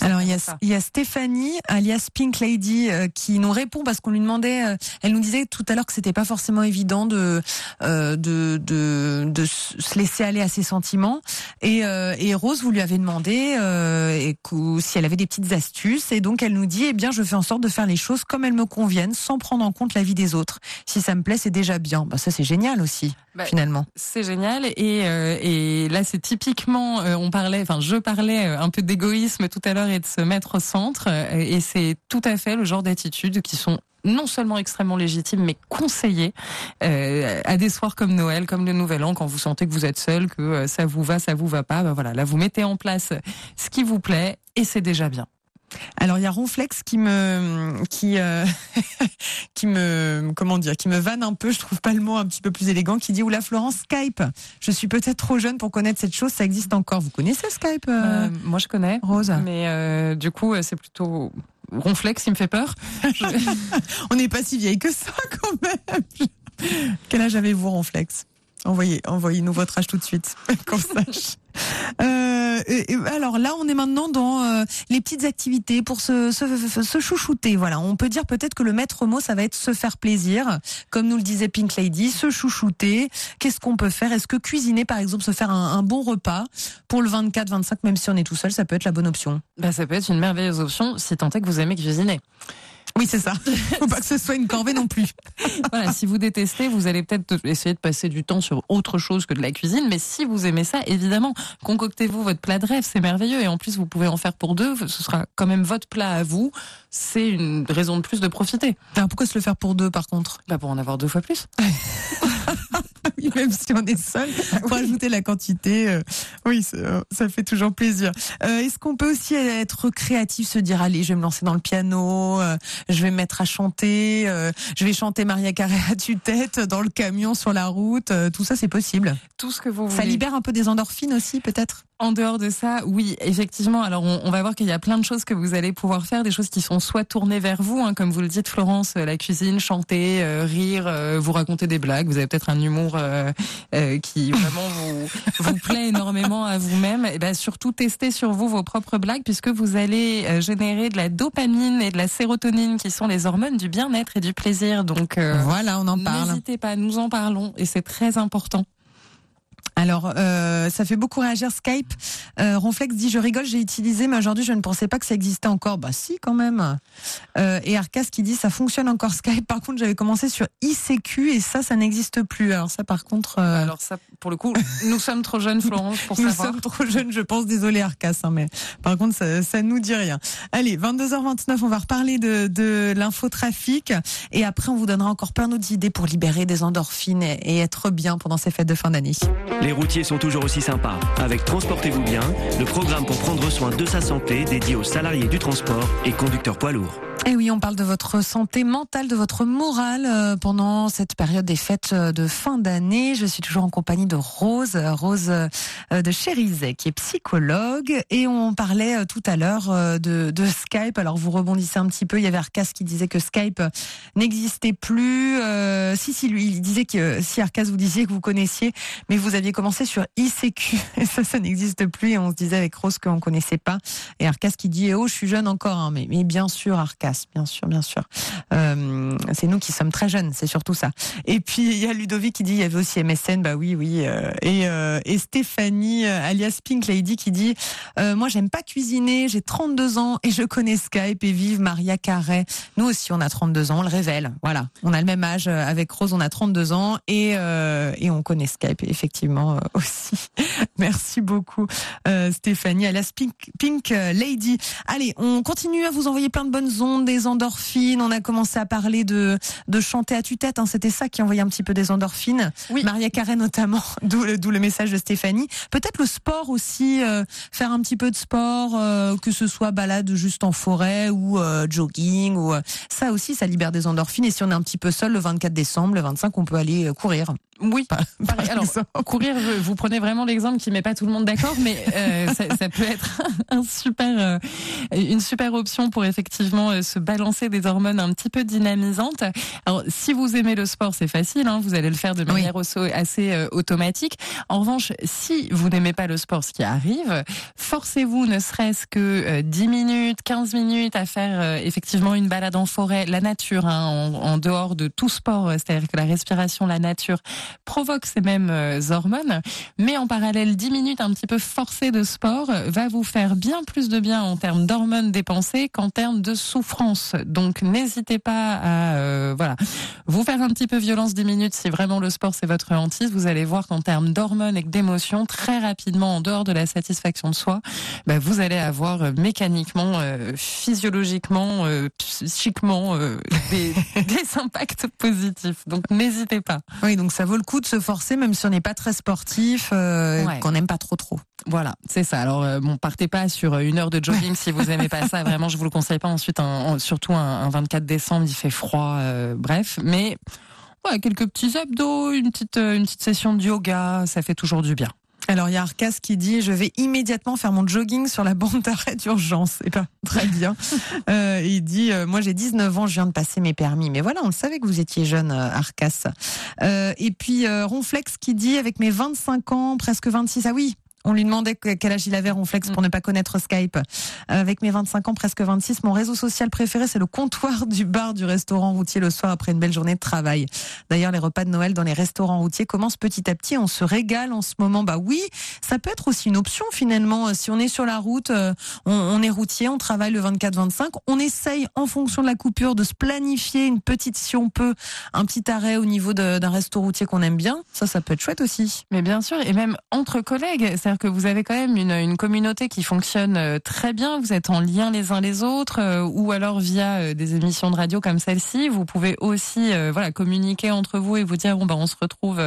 Alors il y, a, il y a Stéphanie, alias Pink Lady, euh, qui nous répond parce qu'on lui demandait, euh, elle nous disait tout à l'heure que c'était pas forcément évident de, euh, de, de, de se laisser aller à ses sentiments. Et, et Rose, vous lui avez demandé et si elle avait des petites astuces. Et donc elle nous dit, eh bien je fais en sorte de faire les choses comme elles me conviennent, sans prendre en compte la vie des autres. Si ça me plaît, c'est déjà bien. Bah, ça c'est génial aussi, bah, finalement. C'est génial. Et, et là c'est typiquement, on parlait, enfin je parlais un peu d'égoïsme tout à et de se mettre au centre. Et c'est tout à fait le genre d'attitudes qui sont non seulement extrêmement légitimes, mais conseillées euh, à des soirs comme Noël, comme le Nouvel An, quand vous sentez que vous êtes seul, que euh, ça vous va, ça vous va pas. Ben voilà, là vous mettez en place ce qui vous plaît et c'est déjà bien. Alors il y a Ronflex qui me qui euh, qui me comment dire qui me vanne un peu, je trouve pas le mot un petit peu plus élégant qui dit oula Florence Skype. Je suis peut-être trop jeune pour connaître cette chose, ça existe encore. Vous connaissez Skype euh, Euh, moi, je connais. Rose? Mais euh, du coup, euh, c'est plutôt Ronflex qui me fait peur. On n'est pas si vieille que ça quand même. Quel âge avez-vous Ronflex? Envoyez, envoyez-nous votre âge tout de suite, qu'on sache. Euh, alors là, on est maintenant dans euh, les petites activités pour se, chouchouter. Voilà, on peut dire peut-être que le maître mot, ça va être se faire plaisir, comme nous le disait Pink Lady, se chouchouter. Qu'est-ce qu'on peut faire? Est-ce que cuisiner, par exemple, se faire un, un bon repas pour le 24-25, même si on est tout seul, ça peut être la bonne option? Bah, ça peut être une merveilleuse option si tant est que vous aimez cuisiner. Oui, c'est ça. Faut pas que ce soit une corvée non plus. voilà, si vous détestez, vous allez peut-être essayer de passer du temps sur autre chose que de la cuisine. Mais si vous aimez ça, évidemment, concoctez-vous votre plat de rêve, c'est merveilleux. Et en plus, vous pouvez en faire pour deux. Ce sera quand même votre plat à vous. C'est une raison de plus de profiter. Alors pourquoi se le faire pour deux, par contre? Bah, pour en avoir deux fois plus. Oui, même si on est seul, pour ajouter la quantité, euh, oui, ça, euh, ça fait toujours plaisir. Euh, Est-ce qu'on peut aussi être créatif, se dire allez, je vais me lancer dans le piano, euh, je vais me mettre à chanter, euh, je vais chanter Maria Carré à tue-tête dans le camion sur la route, euh, tout ça c'est possible. Tout ce que vous Ça voulez. libère un peu des endorphines aussi, peut-être? En dehors de ça, oui, effectivement. Alors, on, on va voir qu'il y a plein de choses que vous allez pouvoir faire, des choses qui sont soit tournées vers vous, hein, comme vous le dites, Florence, euh, la cuisine, chanter, euh, rire, euh, vous raconter des blagues. Vous avez peut-être un humour euh, qui vraiment vous, vous plaît énormément à vous-même. Et ben, surtout, testez sur vous vos propres blagues, puisque vous allez générer de la dopamine et de la sérotonine, qui sont les hormones du bien-être et du plaisir. Donc, Voilà, on en parle. n'hésitez pas, nous en parlons, et c'est très important. Alors, euh, ça fait beaucoup réagir Skype. Euh, Ronflex dit, je rigole, j'ai utilisé, mais aujourd'hui, je ne pensais pas que ça existait encore. Bah si, quand même. Euh, et Arcas qui dit, ça fonctionne encore Skype. Par contre, j'avais commencé sur ICQ et ça, ça n'existe plus. Alors ça, par contre, euh, Alors ça, pour le coup, nous sommes trop jeunes, Florence, pour nous savoir. sommes trop jeunes, je pense. Désolé Arcas, hein, mais par contre, ça, ça nous dit rien. Allez, 22h29, on va reparler de, de l'infotrafic et après, on vous donnera encore plein d'autres idées pour libérer des endorphines et, et être bien pendant ces fêtes de fin d'année. Les routiers sont toujours aussi sympas. Avec Transportez-vous bien, le programme pour prendre soin de sa santé dédié aux salariés du transport et conducteurs poids lourds. Et oui, on parle de votre santé mentale, de votre morale euh, pendant cette période des fêtes euh, de fin d'année. Je suis toujours en compagnie de Rose, euh, Rose de Chérizet, qui est psychologue. Et on parlait tout à l'heure de, Skype. Alors vous rebondissez un petit peu. Il y avait Arcas qui disait que Skype n'existait plus. Si, si, lui, il disait que si Arcas vous disiez que vous connaissiez, mais vous aviez commencé sur ICQ. Et ça, ça n'existe plus. Et on se disait avec Rose qu'on connaissait pas. Et Arcas qui dit, oh, je suis jeune encore. hein. mais, bien sûr, Arcas, bien sûr, bien sûr. Euh, c'est nous qui sommes très jeunes, c'est surtout ça. Et puis, il y a Ludovic qui dit, il y avait aussi MSN. Bah oui, oui. euh, et, euh, et Stéphanie, alias Pink Lady, qui dit, moi, j'aime pas cuisiner, j'ai 32 ans et je connais Skype et vive Maria Carré. Nous aussi, on a 32 ans, on le révèle. Voilà. On a le même âge avec Rose, on a 32 ans et, et on connaît Skype, effectivement, euh, aussi. Merci beaucoup, euh, Stéphanie, alias Pink, Pink euh, Lady. Allez, on continue à vous envoyer plein de bonnes ondes, des endorphines. On a commencé à parler de, de chanter à tue-tête. Hein, C'était ça qui envoyait un petit peu des endorphines. Oui. Maria Carré notamment, d'où le, message de Stéphanie. Peut-être le sport aussi, euh, faire un petit peu de sport, que ce soit balade juste en forêt ou jogging. ou Ça aussi, ça libère des endorphines. Et si on est un petit peu seul le 24 décembre, le 25, on peut aller courir. Oui. Par- Pareil. Alors, courir, vous prenez vraiment l'exemple qui met pas tout le monde d'accord, mais euh, ça, ça peut être un super, euh, une super option pour effectivement euh, se balancer des hormones un petit peu dynamisantes. Alors, si vous aimez le sport, c'est facile, hein, vous allez le faire de manière assez euh, automatique. En revanche, si vous n'aimez pas le sport, ce qui arrive, forcez-vous ne serait-ce que euh, 10 minutes, 15 minutes à faire effectivement une balade en forêt, la nature, hein, en, en dehors de tout sport, c'est-à-dire que la respiration, la nature provoque ces mêmes euh, mais en parallèle, 10 minutes un petit peu forcées de sport euh, va vous faire bien plus de bien en termes d'hormones dépensées qu'en termes de souffrance. Donc n'hésitez pas à euh, voilà vous faire un petit peu violence 10 minutes si vraiment le sport c'est votre hantise. Vous allez voir qu'en termes d'hormones et d'émotions, très rapidement, en dehors de la satisfaction de soi, bah, vous allez avoir euh, mécaniquement, physiologiquement, psychiquement des impacts positifs. Donc n'hésitez pas. Oui, donc ça vaut le coup de se forcer, même si on n'est pas très sportif, euh, Ouais. qu'on n'aime pas trop trop. Voilà, c'est ça. Alors euh, bon, partez pas sur une heure de jogging si vous aimez pas ça. Vraiment, je vous le conseille pas. Ensuite, un- un- surtout un, un 24 décembre, il fait froid. euh, bref, mais ouais, quelques petits abdos, une petite euh, une petite session de yoga, ça fait toujours du bien. Alors il y a Arcas qui dit je vais immédiatement faire mon jogging sur la bande d'arrêt d'urgence. Et ben très bien. Euh, il dit euh, moi j'ai 19 ans, je viens de passer mes permis. Mais voilà, on le savait que vous étiez jeune euh, Arcas. Et puis Ronflex qui dit avec mes 25 ans, presque 26. Ah oui. On lui demandait que- quel âge il avait, Ronflex, pour ne pas connaître Skype. Euh, Avec mes 25 ans, presque 26, mon réseau social préféré, c'est le comptoir du bar du restaurant routier le soir après une belle journée de travail. D'ailleurs, les repas de Noël dans les restaurants routiers commencent petit à petit. On se régale en ce moment. Bah oui, ça peut être aussi une option finalement. Si on est sur la route, euh, on, est routier, on travaille le 24-25, on essaye en fonction de la coupure de se planifier une petite, si on peut, un petit arrêt au niveau d'un resto routier qu'on aime bien. Ça, ça peut être chouette aussi. Mais bien sûr, et même entre collègues, c'est-à-dire que vous avez quand même une, une communauté qui fonctionne euh, très bien, vous êtes en lien les uns les autres, euh, ou alors via euh, des émissions de radio comme celle-ci, vous pouvez aussi euh, voilà communiquer entre vous et vous dire bon bah on se retrouve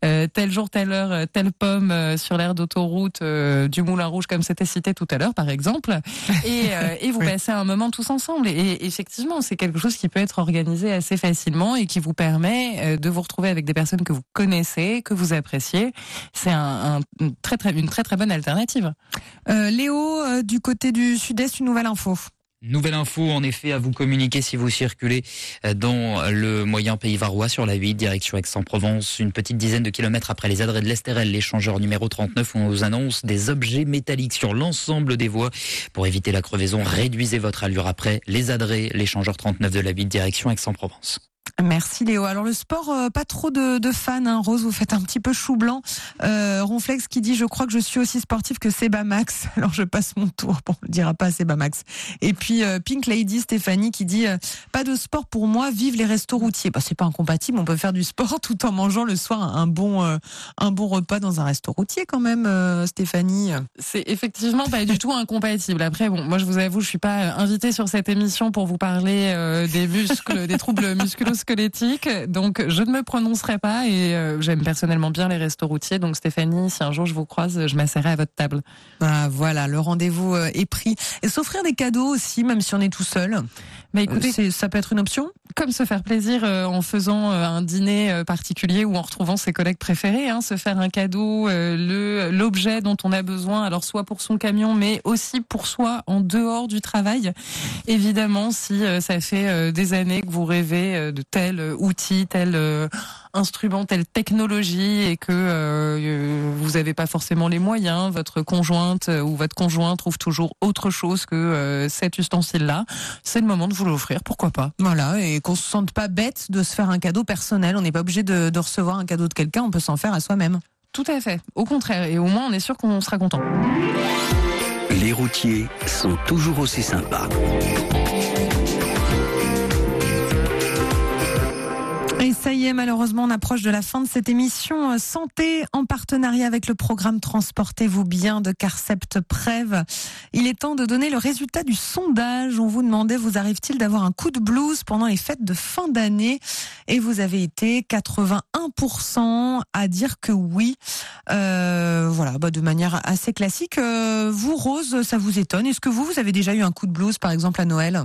tel jour, telle heure, telle pomme sur l'aire d'autoroute du Moulin Rouge comme c'était cité tout à l'heure par exemple, et, et vous Oui. passez un moment tous ensemble. Et, et effectivement, c'est quelque chose qui peut être organisé assez facilement et qui vous permet de vous retrouver avec des personnes que vous connaissez, que vous appréciez. C'est un, un- très très une très très bonne alternative. Euh, Léo, euh, du côté du sud-est, une nouvelle info. Nouvelle info, en effet, à vous communiquer si vous circulez euh, dans le moyen pays varois sur la 8, direction Aix-en-Provence, une petite dizaine de kilomètres après les adrets de l'Estérel, l'échangeur numéro 39, on vous annonce des objets métalliques sur l'ensemble des voies. Pour éviter la crevaison, réduisez votre allure après les adrets, l'échangeur 39 de la 8, direction Aix-en-Provence. Merci Léo. Alors le sport, euh, pas trop de, de fans. Hein. Rose, vous faites un petit peu chou blanc. Euh, Ronflex qui dit, je crois que je suis aussi sportif que Seba Max. Alors je passe mon tour. Bon, on le dira pas Seba Max. Et puis euh, Pink Lady Stéphanie qui dit, euh, pas de sport pour moi. Vive les restos routiers. Bah c'est pas incompatible. On peut faire du sport tout en mangeant le soir un bon euh, un bon repas dans un resto routier quand même, euh, Stéphanie. C'est effectivement pas du tout incompatible. Après, bon, moi je vous avoue, je suis pas invitée sur cette émission pour vous parler des muscles, des troubles musculo-squelettiques, donc je ne me prononcerai pas. Et euh, j'aime personnellement bien les restos routiers. Donc Stéphanie, si un jour je vous croise, je m'asserai à votre table. Ah, voilà, le rendez-vous euh, est pris. Et s'offrir des cadeaux aussi, même si on est tout seul. Mais Écoutez, écoutez, ça peut être une option? comme se faire plaisir euh, en faisant euh, un dîner euh, particulier ou en retrouvant ses collègues préférés, hein, se faire un cadeau, euh, le l'objet dont on a besoin, alors soit pour son camion, mais aussi pour soi en dehors du travail. Évidemment, si euh, ça fait euh, des années que vous rêvez euh, de tel euh, outil, tel euh, instrument, telle technologie et que euh, vous n'avez pas forcément les moyens, votre conjointe ou votre conjoint trouve toujours autre chose que euh, cet ustensile-là, c'est le moment de vous l'offrir, pourquoi pas Voilà, et qu'on se sente pas bête de se faire un cadeau personnel. On n'est pas obligé de, de recevoir un cadeau de quelqu'un, on peut s'en faire à soi-même. Tout à fait. Au contraire. Et au moins, on est sûr qu'on sera content. Les routiers sont toujours aussi sympas. Et ça y est, malheureusement, on approche de la fin de cette émission euh, Santé en partenariat avec le programme Transportez-vous bien de Carcept Prève. Il est temps de donner le résultat du sondage. On vous demandait, vous arrive-t-il d'avoir un coup de blues pendant les fêtes de fin d'année? Et vous avez été 81% à dire que oui. Euh, voilà, bah, de manière assez classique. Euh, vous, Rose, ça vous étonne? Est-ce que vous, vous avez déjà eu un coup de blues, par exemple, à Noël?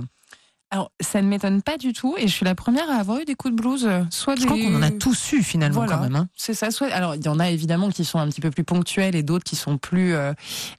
Alors, ça ne m'étonne pas du tout. Et je suis la première à avoir eu des coups de blues. euh, Soit Je des... crois qu'on en a tous eu, finalement, Voilà. quand même. hein. C'est ça. Soit alors il y en a évidemment qui sont un petit peu plus ponctuels et d'autres qui sont plus euh,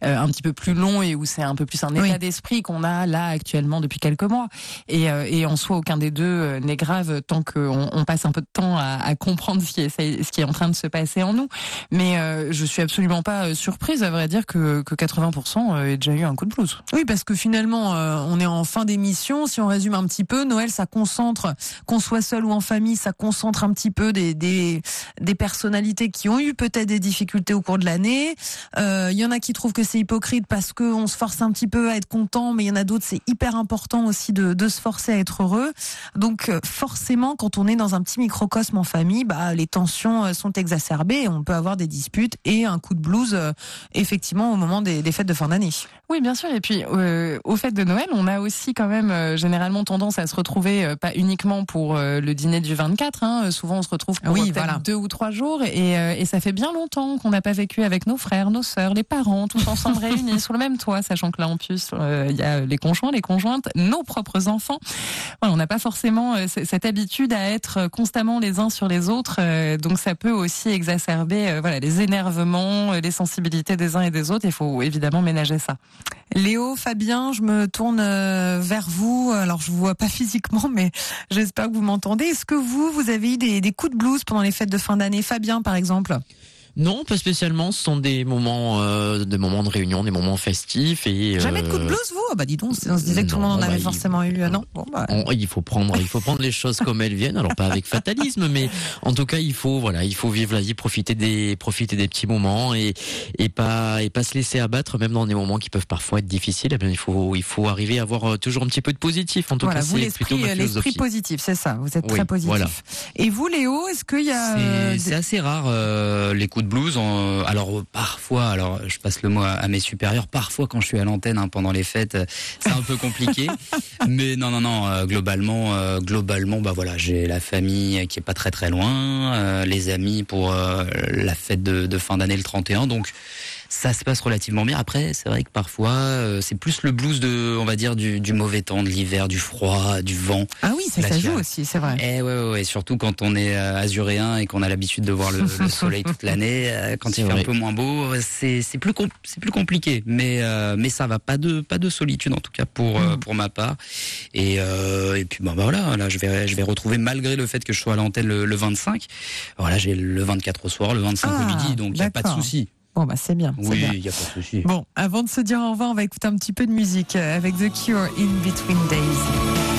euh, un petit peu plus longs et où c'est un peu plus un état Oui. d'esprit qu'on a là actuellement depuis quelques mois. Et, euh, et en soi aucun des deux n'est grave tant qu'on on passe un peu de temps à, à comprendre ce qui est ce qui est en train de se passer en nous. Mais euh, je suis absolument pas surprise à vrai dire que que 80% ait déjà eu un coup de blues. Oui, parce que finalement, on est en fin d'émission. Si on résume un petit peu, Noël, ça concentre, qu'on soit seul ou en famille, ça concentre un petit peu des, des, des personnalités qui ont eu peut-être des difficultés au cours de l'année. Euh, Il y en a qui trouvent que c'est hypocrite parce qu'on se force un petit peu à être content, mais il y en a d'autres, c'est hyper important aussi de, de se forcer à être heureux. Donc euh, forcément, quand on est dans un petit microcosme en famille, bah, les tensions euh, sont exacerbées, on peut avoir des disputes et un coup de blues, euh, effectivement, au moment des, des fêtes de fin d'année. Oui, bien sûr. Et puis, euh, au fait de Noël, on a aussi quand même euh, généralement tendance à se retrouver, euh, pas uniquement pour euh, le dîner du 24. Hein, souvent, on se retrouve pour Oui, euh, voilà. deux ou trois jours, et, euh, et ça fait bien longtemps qu'on n'a pas vécu avec nos frères, nos sœurs, les parents, tous ensemble réunis sous le même toit, sachant que là, en plus, euh, il y a les conjoints, les conjointes, nos propres enfants. Voilà, on n'a pas forcément euh, cette habitude à être constamment les uns sur les autres, euh, donc ça peut aussi exacerber euh, voilà les énervements, euh, les sensibilités des uns et des autres. Il faut évidemment ménager ça. Léo, Fabien, je me tourne euh, vers vous. Alors, je vous vois pas physiquement, mais j'espère que vous m'entendez. Est-ce que vous, vous avez eu des, coups de blues pendant les fêtes de fin d'année? Fabien, par exemple Non, pas spécialement. Ce sont des moments, euh, des moments de réunion, des moments festifs et. Jamais de coups de euh, blues, vous? Ah bah dis donc, on se disait que tout le monde en bah, avait il- forcément eu. euh, Non? Bon, bah, on- il faut prendre, il faut prendre les choses comme elles viennent. Alors pas avec fatalisme, mais en tout cas, il faut, voilà, il faut vivre la vie, profiter des, profiter des petits moments et et pas et pas se laisser abattre, même dans des moments qui peuvent parfois être difficiles. Eh bien, il faut, il faut arriver à avoir euh, toujours un petit peu de positif. En tout voilà, cas, vous l'esprit, euh, l'esprit positif, c'est ça. Vous êtes Oui, très positif. voilà. Et vous, Léo, est-ce qu'il y a C'est- euh, C'est des- assez rare euh, les coups de blues. en- alors parfois, alors je passe le mot à, à mes supérieurs. Parfois, quand je suis à l'antenne hein, pendant les fêtes, euh, c'est un peu compliqué. Mais non, non, non. euh, globalement, euh, globalement, bah voilà, j'ai la famille qui est pas très très loin, euh, les amis pour euh, la fête de, de fin d'année le 31. Donc ça se passe relativement bien. Après, c'est vrai que parfois, euh, c'est plus le blues de, on va dire, du, du mauvais temps, de l'hiver, du froid, du vent. Ah oui, ça, ça joue aussi, c'est vrai. Eh ouais, ouais, ouais, surtout quand on est euh, azuréen et qu'on a l'habitude de voir le, le soleil toute l'année. euh, quand il fait un peu moins beau, euh, c'est c'est plus com- c'est plus compliqué. Mais euh, mais ça va, pas de pas de solitude en tout cas pour euh, pour ma part. Et euh, et puis bah, bah, voilà, là je vais je vais retrouver malgré le fait que je sois à l'antenne le, le 25. Voilà, j'ai le 24 au soir, le 25 au Ah, midi, donc il y a pas de souci. Bon, bah c'est bien. Oui, il y a pas de souci. Bon, avant de se dire au revoir, on va écouter un petit peu de musique euh, avec The Cure in Between Days.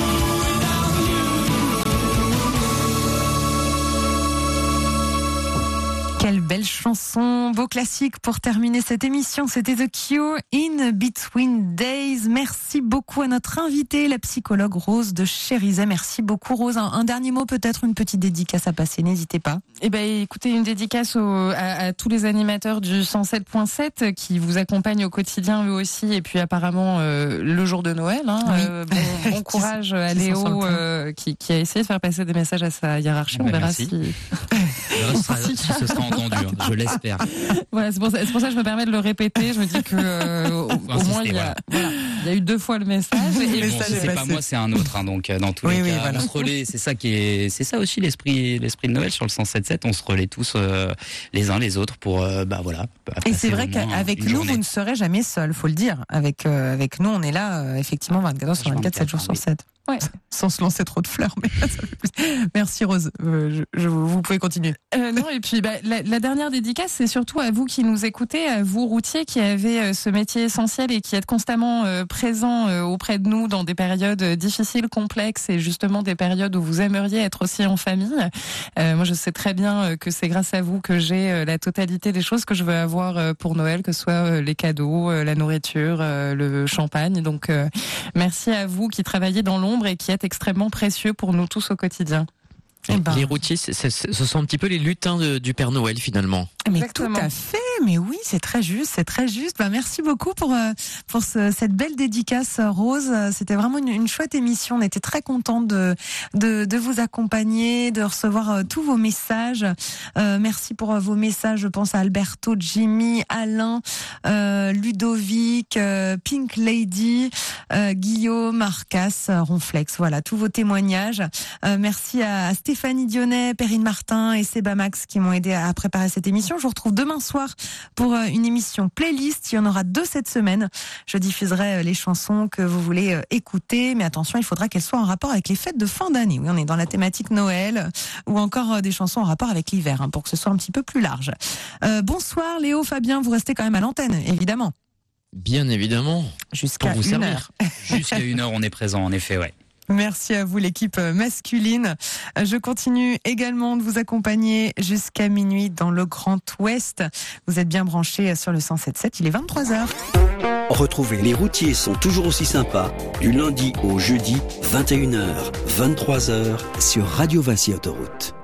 Belle chanson, beau classique pour terminer cette émission. C'était The Cure in Between Days. Merci beaucoup à notre invitée, la psychologue Rose de Chérizet. Merci beaucoup Rose. Un, un dernier mot, peut-être une petite dédicace à passer, n'hésitez pas. Eh ben, écoutez, une dédicace au- à, à tous les animateurs du 107.7 qui vous accompagnent au quotidien eux aussi, et puis apparemment euh, le jour de Noël. Hein, Oui. Euh, bon, courage à Léo euh, qui, qui a essayé de faire passer des messages à sa hiérarchie. On verra merci. si. Ce sera, ce sera entendu, je l'espère. Voilà, c'est pour, ça- c'est pour ça que je me permets de le répéter. Je me dis que euh, au, moins il y, a, voilà. voilà, il y a eu deux fois le message. Et Le Mais bon, message si est c'est pas moi, c'est un autre. hein, donc euh, dans tous Oui, les oui, cas, voilà. on se relaie. C'est ça qui est, c'est ça aussi l'esprit, l'esprit de Noël sur le 107.7. On se relaie tous euh, les uns les autres pour, euh, bah voilà. Et c'est vrai qu'avec nous, journée. vous ne serez jamais seul, faut le dire. Avec, euh, avec nous, on est là, euh, effectivement, 24 heures sur 24, 7 jours sur 7. Ouais. Sans se lancer trop de fleurs, mais ça fait plus. Merci Rose. Euh, je, je- vous pouvez continuer. Euh, non, et puis bah, la, la dernière dédicace, c'est surtout à vous qui nous écoutez, à vous routiers qui avez euh, ce métier essentiel et qui êtes constamment présents auprès de nous dans des périodes difficiles, complexes et justement des périodes où vous aimeriez être aussi en famille. Moi, je sais très bien que c'est grâce à vous que j'ai la totalité des choses que je veux avoir pour Noël, que ce soit les cadeaux, la nourriture, le champagne. Donc, merci à vous qui travaillez dans l'ombre et qui êtes extrêmement précieux pour nous tous au quotidien. Eh ben. Les routiers, ce sont un petit peu les lutins de- du Père Noël finalement. Mais Exactement. tout à fait, mais oui, c'est très juste, c'est très juste. Bah, merci beaucoup pour, euh, pour ce- cette belle dédicace, euh, Rose. C'était vraiment une, une chouette émission. On était très contents de, de, de vous accompagner, de recevoir euh, tous vos messages. Euh, merci pour vos messages. Je pense à Alberto, Jimmy, Alain, euh, Ludovic, euh, Pink Lady, euh, Guillaume, Arcas, Ronflex. Voilà, tous vos témoignages. Euh, merci à Stéphanie Dionnet, Perrine Martin et Seba Max qui m'ont aidé à préparer cette émission. Je vous retrouve demain soir pour euh, une émission playlist. Il y en aura deux cette semaine. Je diffuserai euh, les chansons que vous voulez euh, écouter, mais attention, il faudra qu'elles soient en rapport avec les fêtes de fin d'année. Oui, on est dans la thématique Noël ou encore des chansons en rapport avec l'hiver, hein, pour que ce soit un petit peu plus large. Euh, bonsoir Léo, Fabien, vous restez quand même à l'antenne, évidemment, Bien évidemment. jusqu'à une servir. heure. Jusqu'à une heure, on est présent, en effet, ouais. Merci à vous, l'équipe masculine. Je continue également de vous accompagner jusqu'à minuit dans le Grand Ouest. Vous êtes bien branchés sur le 107.7. Il est 23h. Retrouvez Les routiers sont toujours aussi sympas du lundi au jeudi 21h, 23h sur Radio Vinci Autoroute.